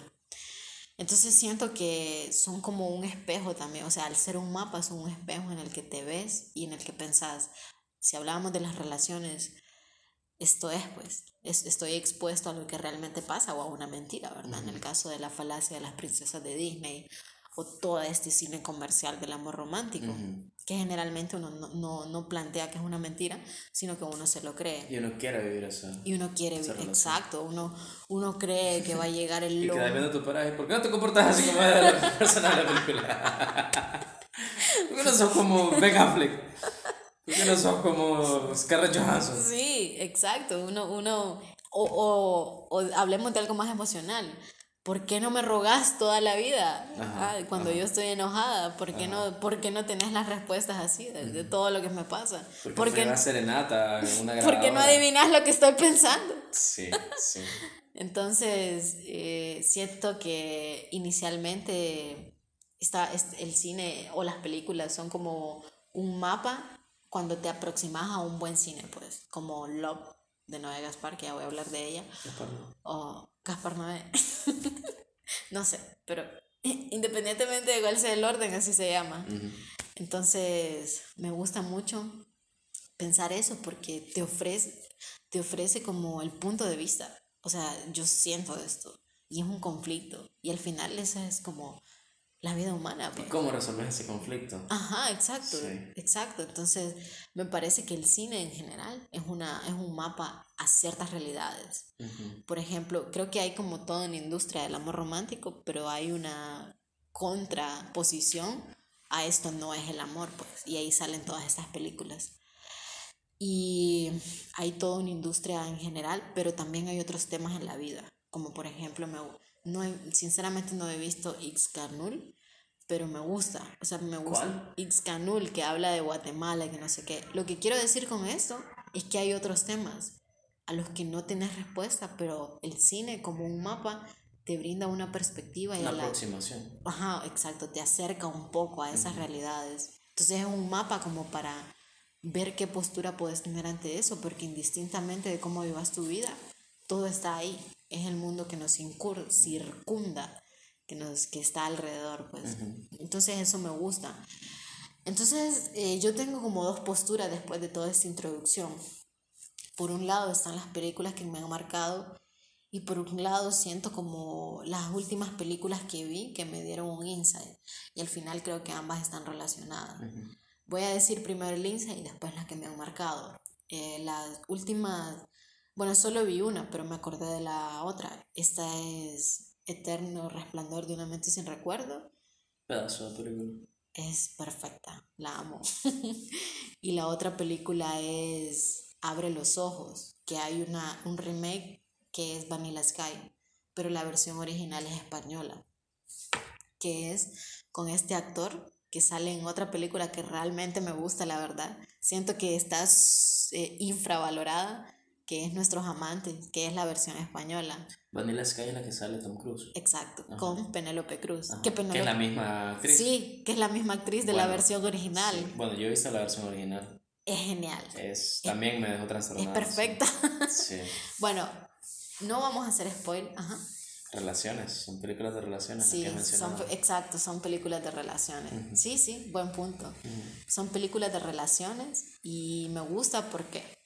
Entonces siento que son como un espejo también, o sea, al ser un mapa son un espejo en el que te ves y en el que pensás. Si hablábamos de las relaciones, esto es, pues, estoy expuesto a lo que realmente pasa o a una mentira, ¿verdad? En el caso de la falacia de las princesas de Disney o todo este cine comercial del amor romántico, que generalmente uno no, no, no, plantea que es una mentira, sino que uno se lo cree. Y uno quiere vivir eso. Y uno quiere vivir, exacto, uno, uno cree que va a llegar el lobo. [LAUGHS] y que depende de tu paraje, ¿por qué no te comportas así como la [LAUGHS] persona de la película? [LAUGHS] ¿Por qué no sos como Ben Affleck? ¿Por no sos como Scarlett Johansson? Sí, exacto, uno, uno, o, o, o hablemos de algo más emocional ¿por qué no me rogas toda la vida? cuando yo estoy enojada, ¿por qué, no, ¿por qué no tenés las respuestas así de, todo lo que me pasa? ¿Por qué no serenata, una ¿Por qué no adivinas lo que estoy pensando? Sí, sí. Entonces, eh, siento que inicialmente está, el cine o las películas son como un mapa cuando te aproximas a un buen cine, pues, como Love de Noé Gaspar, que ya voy a hablar de ella. O Gaspar Noé. [LAUGHS] no sé, pero [LAUGHS] independientemente de cuál sea el orden, así se llama. Entonces, me gusta mucho pensar eso porque te ofrece, te ofrece como el punto de vista. O sea, yo siento esto y es un conflicto y al final eso es como la vida humana. Pues. ¿Y cómo resolver ese conflicto? Ajá, exacto, exacto. Entonces, me parece que el cine en general es, una, es un mapa a ciertas realidades. Por ejemplo, creo que hay como todo en la industria del amor romántico, pero hay una contraposición a esto no es el amor, pues, y ahí salen todas estas películas. Y hay toda una industria en general, pero también hay otros temas en la vida, como por ejemplo, me, no sinceramente no he visto Ixcanul, pero me gusta. O sea, me gusta Ixcanul, que habla de Guatemala, que no sé qué. Lo que quiero decir con esto es que hay otros temas a los que no tienes respuesta, pero el cine como un mapa te brinda una perspectiva y una aproximación. Ajá, exacto, te acerca un poco a esas realidades. Entonces es un mapa como para ver qué postura puedes tener ante eso, porque indistintamente de cómo vivas tu vida, todo está ahí es el mundo que nos circunda, que, nos, que está alrededor, pues. Entonces eso me gusta. Entonces eh, yo tengo como dos posturas después de toda esta introducción. Por un lado están las películas que me han marcado y por un lado siento como las últimas películas que vi que me dieron un insight y al final creo que ambas están relacionadas. Voy a decir primero el insight y después las que me han marcado. Eh, las últimas bueno, solo vi una, pero me acordé de la otra. Esta es Eterno Resplandor de una mente sin recuerdo. Pedazo de película. Es perfecta, la amo. [LAUGHS] y la otra película es Abre los ojos, que hay una, un remake que es Vanilla Sky, pero la versión original es española, que es con este actor que sale en otra película que realmente me gusta, la verdad. Siento que está eh, infravalorada que es Nuestros Amantes, que es la versión española. Vanilla Sky es la que sale Tom Cruise. Exacto, con Penélope Cruz. Que, es la misma actriz. Sí, que es la misma actriz de la versión original. Bueno, yo he visto la versión original. Es genial. Es, también me dejó trastornada. Es perfecta. Sí. [LAUGHS] bueno, no vamos a hacer spoil. Ajá. Relaciones, son películas de relaciones. Sí, son, exacto, son películas de relaciones. Sí, sí, buen punto. Son películas de relaciones y me gusta porque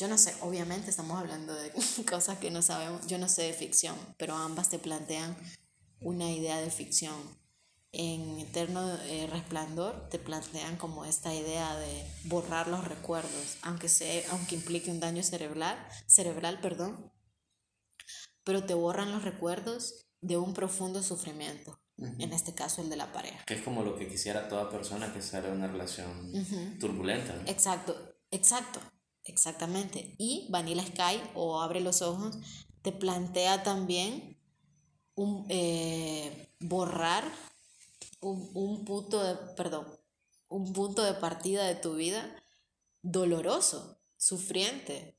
yo no sé, obviamente estamos hablando de [LAUGHS] cosas que no sabemos, yo no sé de ficción, pero ambas te plantean una idea de ficción. En Eterno eh, Resplandor te plantean como esta idea de borrar los recuerdos, aunque, sea, aunque implique un daño cerebral, cerebral, perdón, pero te borran los recuerdos de un profundo sufrimiento, en este caso el de la pareja. Que es como lo que quisiera toda persona que sale de una relación turbulenta. Exacto, exacto. Exactamente. Y Vanilla Sky o Abre los Ojos te plantea también un, eh, borrar un, un, punto de, perdón, un punto de partida de tu vida doloroso, sufriente,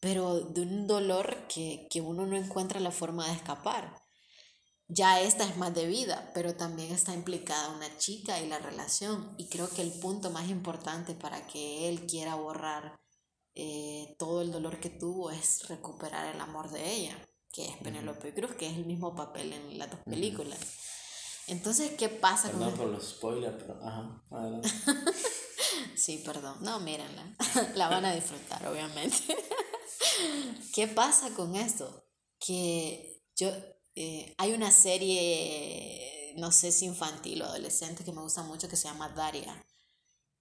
pero de un dolor que, que uno no encuentra la forma de escapar. Ya esta es más de vida, pero también está implicada una chica y la relación. Y creo que el punto más importante para que él quiera borrar eh, todo el dolor que tuvo es recuperar el amor de ella. que es Penélope Cruz, que es el mismo papel en las dos películas. Entonces, ¿qué pasa perdón con por los spoilers, pero ajá, adelante. [LAUGHS] sí, perdón. No, mírenla. [LAUGHS] la van a disfrutar, obviamente. [LAUGHS] ¿Qué pasa con esto? Que yo eh, hay una serie, no sé si infantil o adolescente, que me gusta mucho que se llama Daria.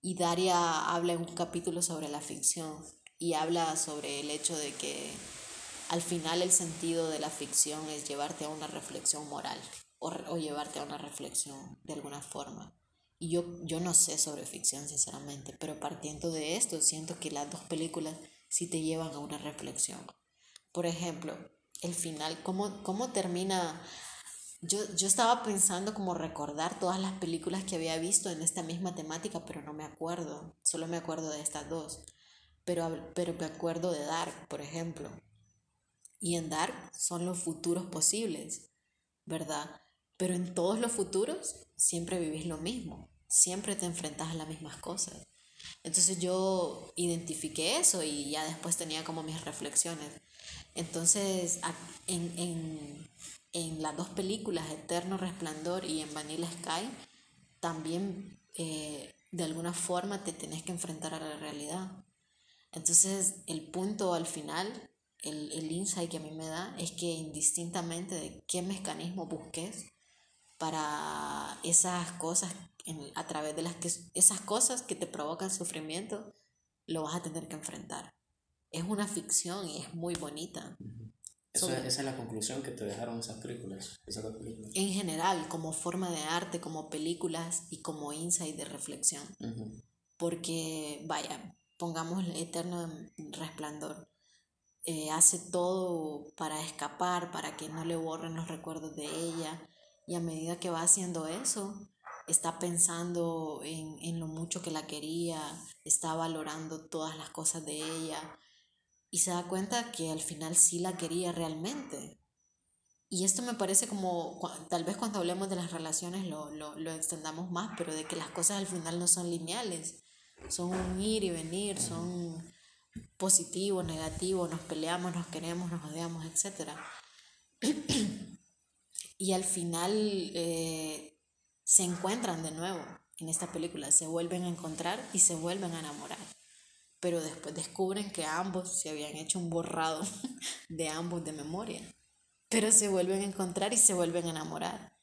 Y Daria habla en un capítulo sobre la ficción y habla sobre el hecho de que al final el sentido de la ficción es llevarte a una reflexión moral o, o llevarte a una reflexión de alguna forma. Y yo, yo no sé sobre ficción, sinceramente, pero partiendo de esto, siento que las dos películas sí te llevan a una reflexión. Por ejemplo, el final, cómo, cómo termina yo, yo estaba pensando como recordar todas las películas que había visto en esta misma temática, pero no me acuerdo. Solo me acuerdo de estas dos. Pero, pero me acuerdo de Dark, por ejemplo. Y en Dark son los futuros posibles, ¿verdad? Pero en todos los futuros siempre vivís lo mismo. Siempre te enfrentas a las mismas cosas. Entonces yo identifiqué eso y ya después tenía como mis reflexiones. Entonces, en, en, en las dos películas, Eterno Resplandor y en Vanilla Sky, también eh, de alguna forma te tenés que enfrentar a la realidad. Entonces, el punto al final, el, el insight que a mí me da es que indistintamente de qué mecanismo busques para esas cosas, a través de las que esas cosas que te provocan sufrimiento, lo vas a tener que enfrentar. Es una ficción y es muy bonita esa es la conclusión que te dejaron esas películas, En general, como forma de arte, como películas y como insight de reflexión. Porque, vaya, pongamos el eterno resplandor. Eh, hace todo para escapar, para que no le borren los recuerdos de ella. Y a medida que va haciendo eso, está pensando en, en lo mucho que la quería, está valorando todas las cosas de ella y se da cuenta que al final sí la quería realmente. Y esto me parece como, tal vez cuando hablemos de las relaciones lo, lo, lo extendamos más, pero de que las cosas al final no son lineales, son un ir y venir, son positivo, negativo, nos peleamos, nos queremos, nos odiamos, etc. y al final eh, se encuentran de nuevo en esta película, se vuelven a encontrar y se vuelven a enamorar pero después descubren que ambos se habían hecho un borrado [LAUGHS] de ambos de memoria. Pero se vuelven a encontrar y se vuelven a enamorar.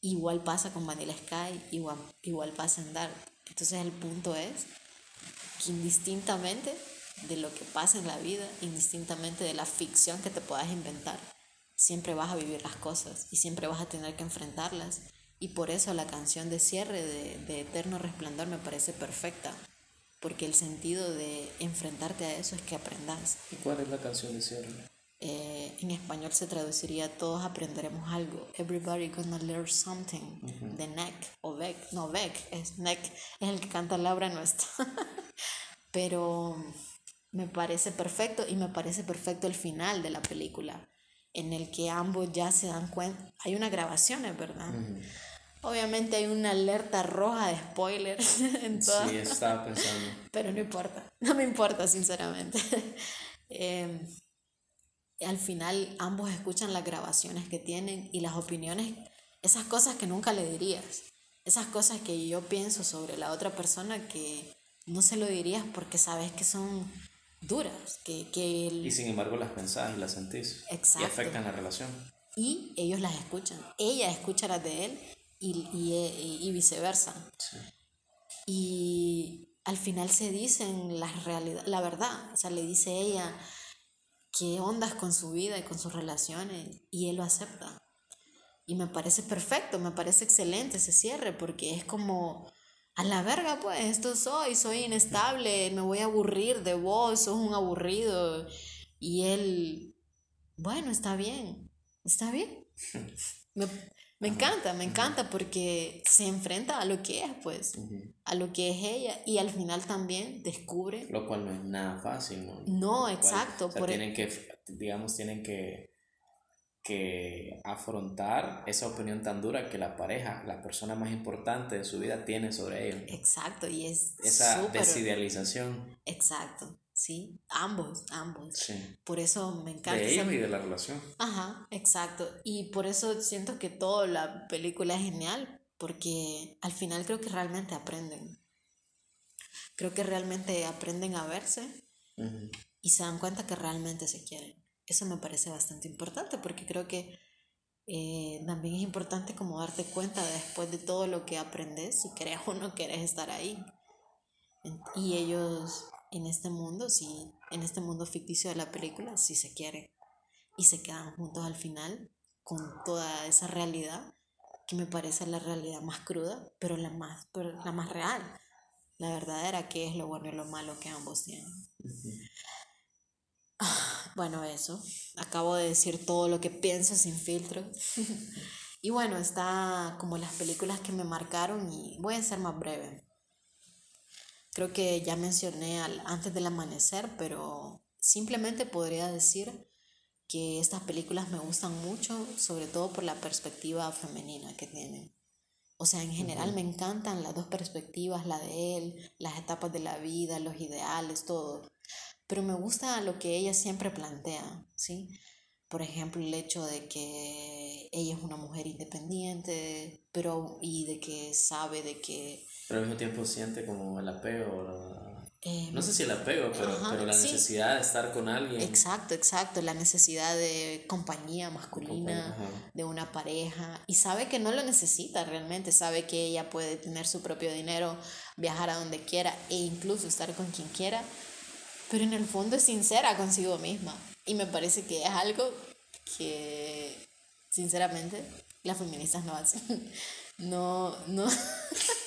Igual pasa con Vanilla Sky, igual, igual pasa en Dark. Entonces el punto es que indistintamente de lo que pasa en la vida, indistintamente de la ficción que te puedas inventar, siempre vas a vivir las cosas y siempre vas a tener que enfrentarlas. Y por eso la canción de cierre de, de Eterno Resplandor me parece perfecta porque el sentido de enfrentarte a eso es que aprendas. ¿Y cuál es la canción de cierre? Eh, en español se traduciría Todos aprenderemos algo. Everybody gonna learn something. De Neck o Beck. No, Beck es Neck, es el que canta Laura Nuestra. [LAUGHS] Pero me parece perfecto y me parece perfecto el final de la película en el que ambos ya se dan cuenta. Hay una grabación, ¿verdad? Obviamente hay una alerta roja de spoiler [LAUGHS] en todo. Sí, estaba pensando. [LAUGHS] Pero no importa, no me importa sinceramente. Em, al final ambos escuchan las grabaciones que tienen y las opiniones, esas cosas que nunca le dirías, esas cosas que yo pienso sobre la otra persona que no se lo dirías porque sabes que son duras, que, que Y sin embargo las pensás y las sentís. Exacto. Y afectan la relación. Y ellos las escuchan. Ella escucha las de él y, y, viceversa. Y al final se dicen la, realidad, la verdad, o sea, le dice ella qué ondas con su vida y con sus relaciones y él lo acepta. Y me parece perfecto, me parece excelente ese cierre porque es como, a la verga pues, esto soy, soy inestable, me voy a aburrir de vos, sos un aburrido. Y él, bueno, está bien, está bien. [LAUGHS] Me, me encanta, me encanta porque se enfrenta a lo que es, pues, a lo que es ella y al final también descubre. Lo cual no es nada fácil, ¿no? No, exacto. por e tienen que, digamos, tienen que, que afrontar esa opinión tan dura que la pareja, la persona más importante de su vida, tiene sobre ellos. Exacto, y es. Esa desidealización. Exacto. ¿Sí? Ambos, ambos. Por eso me encanta. De ellos y de la relación. Ajá, exacto. Y por eso siento que toda la película es genial, porque al final creo que realmente aprenden. Creo que realmente aprenden a verse y se dan cuenta que realmente se quieren. Eso me parece bastante importante porque creo que eh, también es importante como darte cuenta después de todo lo que aprendes si querés o no querés estar ahí. Y ellos en este mundo, sí, en este mundo ficticio de la película, sí se quieren. Y se quedan juntos al final con toda esa realidad que me parece la realidad más cruda, pero la más, la más real. La verdadera que es lo bueno y lo malo que ambos tienen. [SIGHS] Bueno, eso. Acabo de decir todo lo que pienso sin filtro. [LAUGHS] y bueno, está como las películas que me marcaron y voy a ser más breve. Creo que ya mencioné al, antes del amanecer, pero simplemente podría decir que estas películas me gustan mucho, sobre todo por la perspectiva femenina que tienen. O sea, en general me encantan las dos perspectivas, la de él, las etapas de la vida, los ideales, todo. Pero me gusta lo que ella siempre plantea, ¿sí? Por ejemplo, el hecho de que ella es una mujer independiente, pero y de que sabe de que pero al mismo tiempo siente como el apego, no sé si el apego, pero, pero la necesidad de estar con alguien. Exacto, exacto, la necesidad de compañía masculina, de una pareja, y sabe que no lo necesita realmente, sabe que ella puede tener su propio dinero, viajar a donde quiera e incluso estar con quien quiera, pero en el fondo es sincera consigo misma. Y me parece que es algo que, sinceramente, las feministas no hacen. [LAUGHS] No, no. [LAUGHS]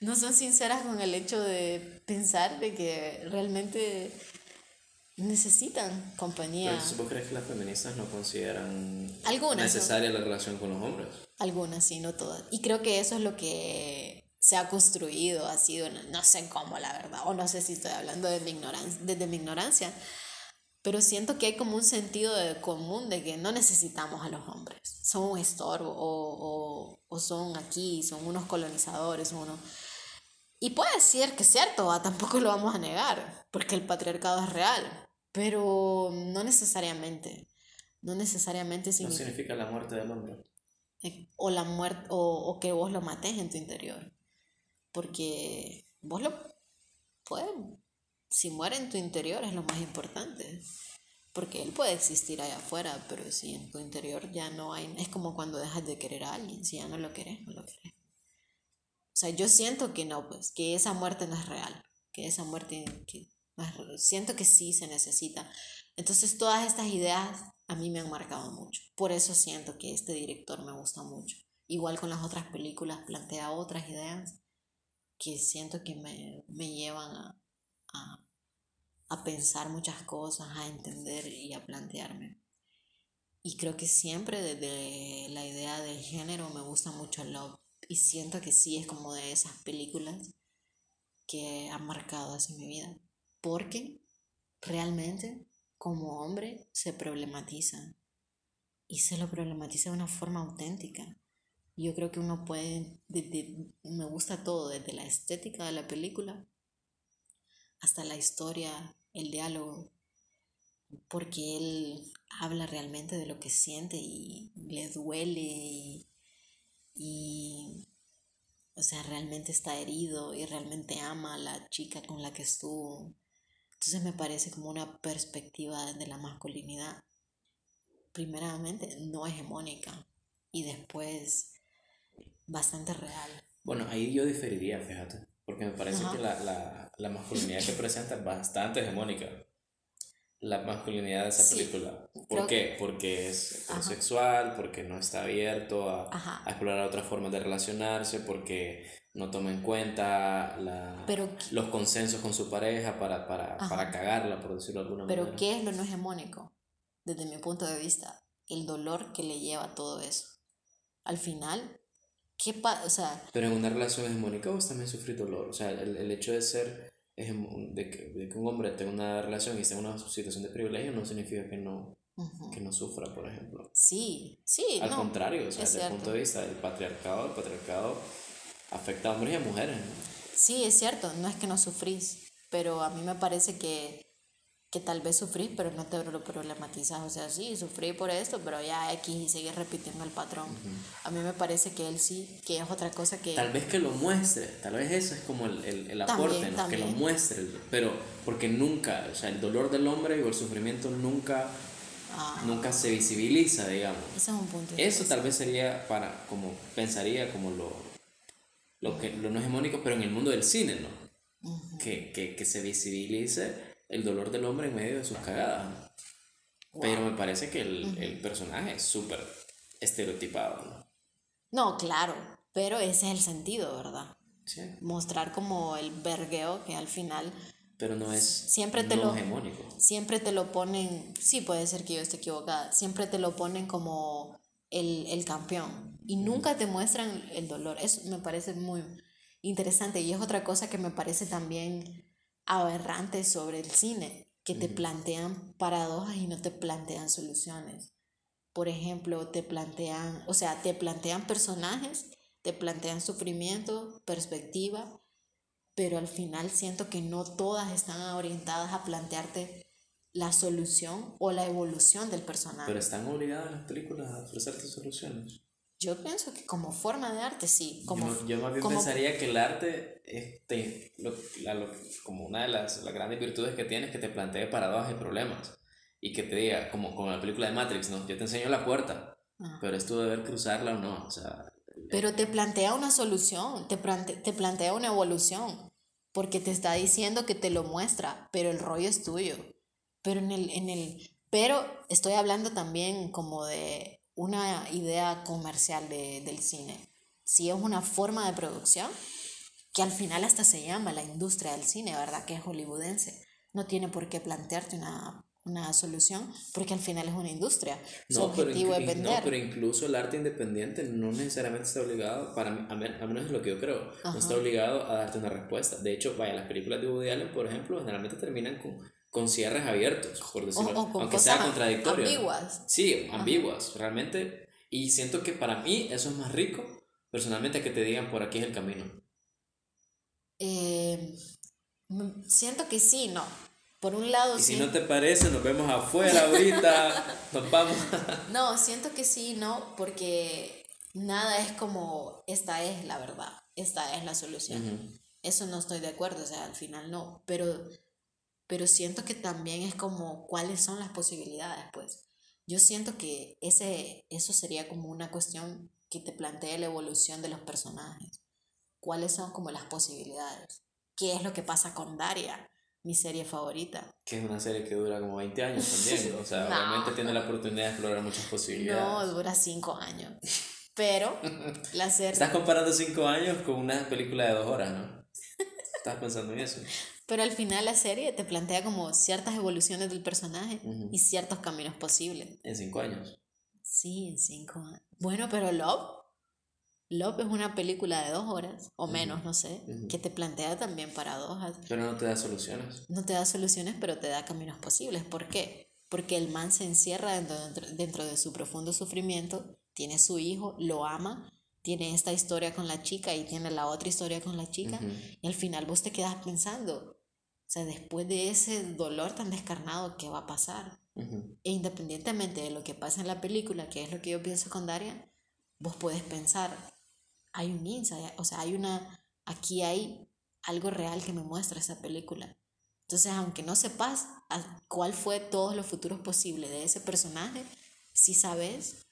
no son sinceras con el hecho de pensar de que realmente necesitan compañía. Pero ¿Vos crees que las feministas no consideran necesaria la relación con los hombres? Algunas, sí, no todas. Y creo que eso es lo que se ha construido, ha sido, no sé cómo la verdad, o no sé si estoy hablando de mi ignorancia, desde mi ignorancia, pero siento que hay como un sentido de común de que no necesitamos a los hombres, son un estorbo o, o, o son aquí, son unos colonizadores, unos y puede ser que es cierto, tampoco lo vamos a negar, porque el patriarcado es real, pero no necesariamente. No necesariamente significa... No significa la muerte del hombre. Eh, o, la muerte, o, o que vos lo mates en tu interior. Porque vos lo puedes, si muere en tu interior es lo más importante. Porque él puede existir allá afuera, pero si en tu interior ya no hay, es como cuando dejas de querer a alguien, si ya no lo querés, no lo querés. O sea, yo siento que no, pues, que esa muerte no es real, que esa muerte, que, siento que sí se necesita. Entonces, todas estas ideas a mí me han marcado mucho. Por eso siento que este director me gusta mucho. Igual con las otras películas, plantea otras ideas que siento que me, me llevan a, a, a pensar muchas cosas, a entender y a plantearme. Y creo que siempre desde la idea del género me gusta mucho el love y siento que sí es como de esas películas que han marcado así mi vida. Porque realmente como hombre se problematiza. Y se lo problematiza de una forma auténtica. Yo creo que uno puede, me gusta todo, desde la estética de la película hasta la historia, el diálogo, porque él habla realmente de lo que siente y le duele y y, o sea, realmente está herido y realmente ama a la chica con la que estuvo. Entonces me parece como una perspectiva de la masculinidad, primeramente no hegemónica y después bastante real. Bueno, ahí yo diferiría, fíjate, porque me parece que la, la, la masculinidad que presenta es bastante hegemónica la masculinidad de esa película. ¿Por qué? Porque es heterosexual, porque no está abierto a, a, explorar otras formas de relacionarse, porque no toma en cuenta la, los consensos con su pareja para, para, para, cagarla, por decirlo de alguna Pero manera. Pero ¿qué es lo no hegemónico? Desde mi punto de vista, el dolor que le lleva todo eso. Al final, ¿qué pasa? O sea... Pero en una relación hegemónica vos también sufrís dolor. O sea, el, el hecho de ser de que, de que un hombre tenga una relación y esté en una situación de privilegio no significa que no, que no sufra, por ejemplo. Sí, sí. Al contrario, o sea, desde el punto de vista del patriarcado, el patriarcado afecta a hombres y a mujeres. Sí, es cierto, no es que no sufrís, pero a mí me parece que, que tal vez sufrí, pero no te lo problematizas. O sea, sí, sufrí por esto, pero ya X y sigue repitiendo el patrón. A mí me parece que él sí, que es otra cosa que... Tal vez que lo muestre, tal vez eso es como el, el, el aporte, ¿no? que lo muestre, pero porque nunca, o sea, el dolor del hombre o el sufrimiento nunca... Ah. nunca se visibiliza, digamos. Ese es un punto. Eso tal vez sería para, como pensaría, como lo, lo, que, lo no hegemónico, pero en el mundo del cine, ¿no? que, que, que, se visibilice el dolor del hombre en medio de sus cagadas. Pero me parece que el, el personaje es súper estereotipado. ¿no? no, claro, pero ese es el sentido, ¿verdad? Sí. Mostrar como el vergueo que al final pero no es siempre te lo, hegemónico. Siempre te lo ponen, sí puede ser que yo esté equivocada, siempre te lo ponen como el, el campeón y nunca te muestran el dolor. Eso me parece muy interesante y es otra cosa que me parece también aberrante sobre el cine, que te plantean paradojas y no te plantean soluciones. Por ejemplo, te plantean, o sea, te plantean personajes, te plantean sufrimiento, perspectiva, pero al final siento que no todas están orientadas a plantearte la solución o la evolución del personaje. Pero están obligadas las películas a ofrecerte soluciones. Yo pienso que como forma de arte, sí. Como, yo, más bien pensaría que el arte es lo, como una de las, las, grandes virtudes que tiene es que te plantee paradojas y problemas. Y que te diga, como con la película de Matrix, ¿no? Yo te enseño la puerta, ah. pero es tu deber cruzarla o no. O sea, pero te plantea una solución, te, te plantea una evolución, porque te está diciendo que te lo muestra, pero el rollo es tuyo. Pero en el, en el, pero estoy hablando también como de una idea comercial de, del cine, si es una forma de producción, que al final hasta se llama la industria del cine, ¿verdad? Que es hollywoodense. No tiene por qué plantearte una, una solución, porque al final es una industria. Su objetivo es vender. No, pero incluso el arte independiente no necesariamente está obligado, para mí, a menos es lo que yo creo, no está obligado a darte una respuesta. De hecho, vaya, las películas de Woody Allen, por ejemplo, generalmente terminan con con cierres abiertos, por decirlo, aunque sea contradictorio. Ambiguas. Sí, ambiguas, realmente. Y siento que para mí eso es más rico, personalmente, que te digan por aquí es el camino. Eh, siento que sí, no. Por un lado, y si no te parece, nos vemos afuera ahorita, [LAUGHS] nos vamos. no, siento que sí, no, porque nada es como esta es la verdad, esta es la solución. Eso no estoy de acuerdo, o sea, al final no, pero pero siento que también es como cuáles son las posibilidades, pues. Yo siento que ese, eso sería como una cuestión que te plantea la evolución de los personajes. ¿Cuáles son como las posibilidades? ¿Qué es lo que pasa con Daria, mi serie favorita? Que es una serie que dura como 20 años también, o sea, [LAUGHS] realmente tiene la oportunidad de explorar muchas posibilidades. No, dura 5 años. Pero [LAUGHS] la serie... Estás comparando 5 años con una película de 2 horas, ¿no? Estás pensando en eso. Pero al final la serie te plantea como ciertas evoluciones del personaje y ciertos caminos posibles. En cinco años. Sí, en cinco años. Bueno, pero Love. Love es una película de dos horas, o menos, no sé, que te plantea también paradojas. Pero no te da soluciones. No te da soluciones, pero te da caminos posibles. ¿Por qué? Porque el man se encierra dentro, dentro de su profundo sufrimiento, tiene su hijo, lo ama, tiene esta historia con la chica y tiene la otra historia con la chica, y al final vos te quedas pensando, o sea, después de ese dolor tan descarnado, ¿qué va a pasar? E independientemente de lo que pasa en la película, que es lo que yo pienso con Daria, vos puedes pensar, hay un insight, o sea, hay una, aquí hay algo real que me muestra esa película. Entonces, aunque no sepas cuál fue todos los futuros posibles de ese personaje, sí sabes,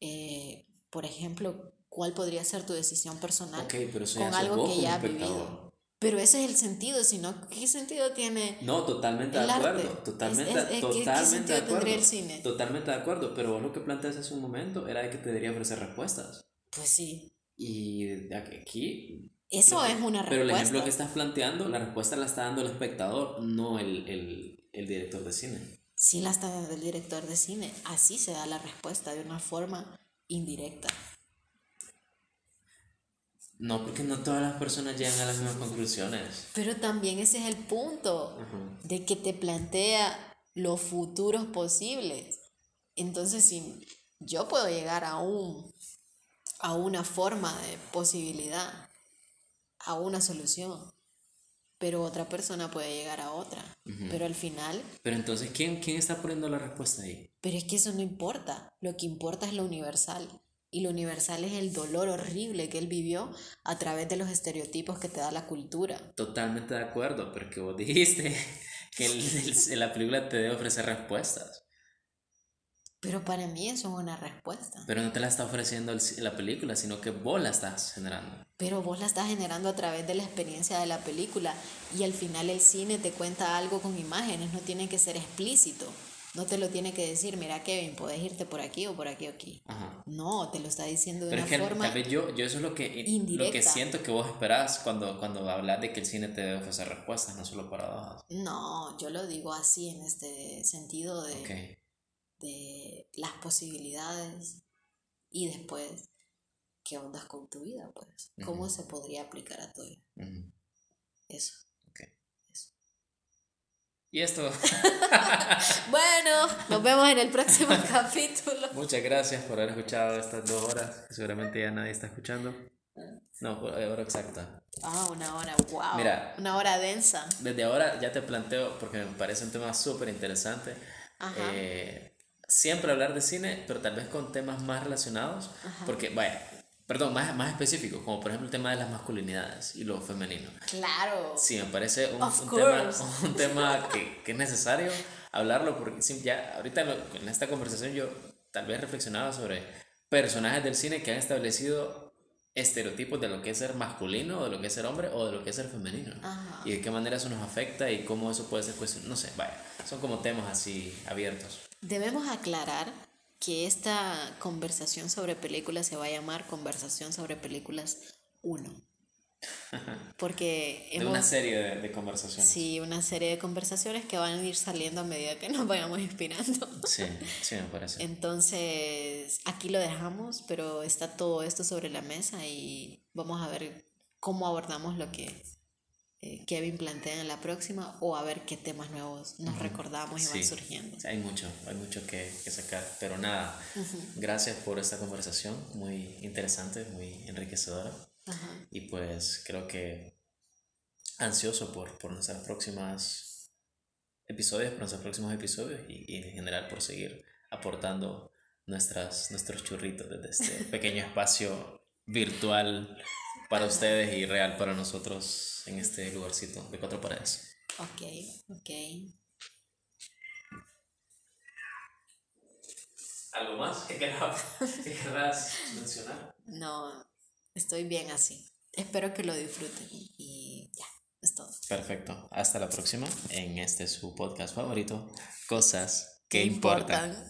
eh, por ejemplo, cuál podría ser tu decisión personal con algo que ya has vivido. Pero ese es el sentido, sino ¿qué sentido tiene? No, totalmente de acuerdo, totalmente, totalmente de acuerdo. El cine? Totalmente de acuerdo, pero vos lo que planteas hace un momento era de que te debería ofrecer respuestas. Pues sí. Y aquí... Eso es una respuesta. Pero el ejemplo que estás planteando, la respuesta la está dando el espectador, no el, el, el director de cine. Sí la está dando el director de cine. Así se da la respuesta, de una forma indirecta. No, porque no todas las personas llegan a las mismas conclusiones. Pero también ese es el punto, de que te plantea los futuros posibles. Entonces, si yo puedo llegar a, un, a una forma de posibilidad, a una solución, pero otra persona puede llegar a otra. Pero al final... Pero entonces, ¿quién, ¿quién está poniendo la respuesta ahí? Pero es que eso no importa. Lo que importa es lo universal. Y lo universal es el dolor horrible que él vivió a través de los estereotipos que te da la cultura. Totalmente de acuerdo, porque vos [LAUGHS] dijiste que el, la película te debe ofrecer respuestas. Pero para mí eso es una respuesta. Pero no te la está ofreciendo la película, sino que vos la estás generando. Pero vos la estás generando a través de la experiencia de la película y al final el cine te cuenta algo con imágenes, no tiene que ser explícito. No te lo tiene que decir, mira Kevin, puedes irte por aquí o por aquí o aquí. No, te lo está diciendo de una forma tal vez yo, yo eso es lo que, lo que siento que vos esperás cuando, cuando hablas de que el cine te debe ofrecer respuestas, no solo paradojas. No, yo lo digo así en este sentido de, de las posibilidades y después, ¿qué ondas con tu vida? Pues, ¿cómo se podría aplicar a tu vida? Eso. Y esto. [LAUGHS] bueno, nos vemos en el próximo [LAUGHS] capítulo. Muchas gracias por haber escuchado estas dos horas, seguramente ya nadie está escuchando. No, hora exacta. Ah, una hora, wow. Mira, una hora densa. Desde ahora ya te planteo, porque me parece un tema súper interesante. Eh, siempre hablar de cine, pero tal vez con temas más relacionados. Porque, vaya, Perdón, más, más específico, como por ejemplo el tema de las masculinidades y lo femenino. Claro. Sí, me parece un, un tema, [LAUGHS] un tema que, que, es necesario hablarlo porque ya ahorita en esta conversación yo tal vez reflexionaba sobre personajes del cine que han establecido estereotipos de lo que es ser masculino, o de lo que es ser hombre o de lo que es ser femenino. Y de qué manera eso nos afecta y cómo eso puede ser cuestión, no sé, vaya, son como temas así abiertos. Debemos aclarar que esta conversación sobre películas se va a llamar Conversación sobre Películas 1. [LAUGHS] Porque hemos, de una serie de, conversaciones. Sí, una serie de conversaciones que van a ir saliendo a medida que nos vayamos inspirando. Sí, sí, me parece. Entonces, aquí lo dejamos, pero está todo esto sobre la mesa y vamos a ver cómo abordamos lo que eh, Kevin plantea en la próxima o a ver qué temas nuevos nos recordamos y van surgiendo. Hay mucho, hay mucho que, sacar, pero nada, gracias por esta conversación, muy interesante, muy enriquecedora. Y pues creo que ansioso por, por nuestras próximas episodios, por nuestros próximos episodios y, y en general por seguir aportando nuestras, nuestros churritos desde este [LAUGHS] pequeño espacio virtual para ustedes y real para nosotros en este lugarcito de cuatro paredes. Ok, ok. ¿Algo más que querrás, mencionar? No, estoy bien así. Espero que lo disfruten y ya, es todo. Perfecto. Hasta la próxima en este su podcast favorito, Cosas que, importan.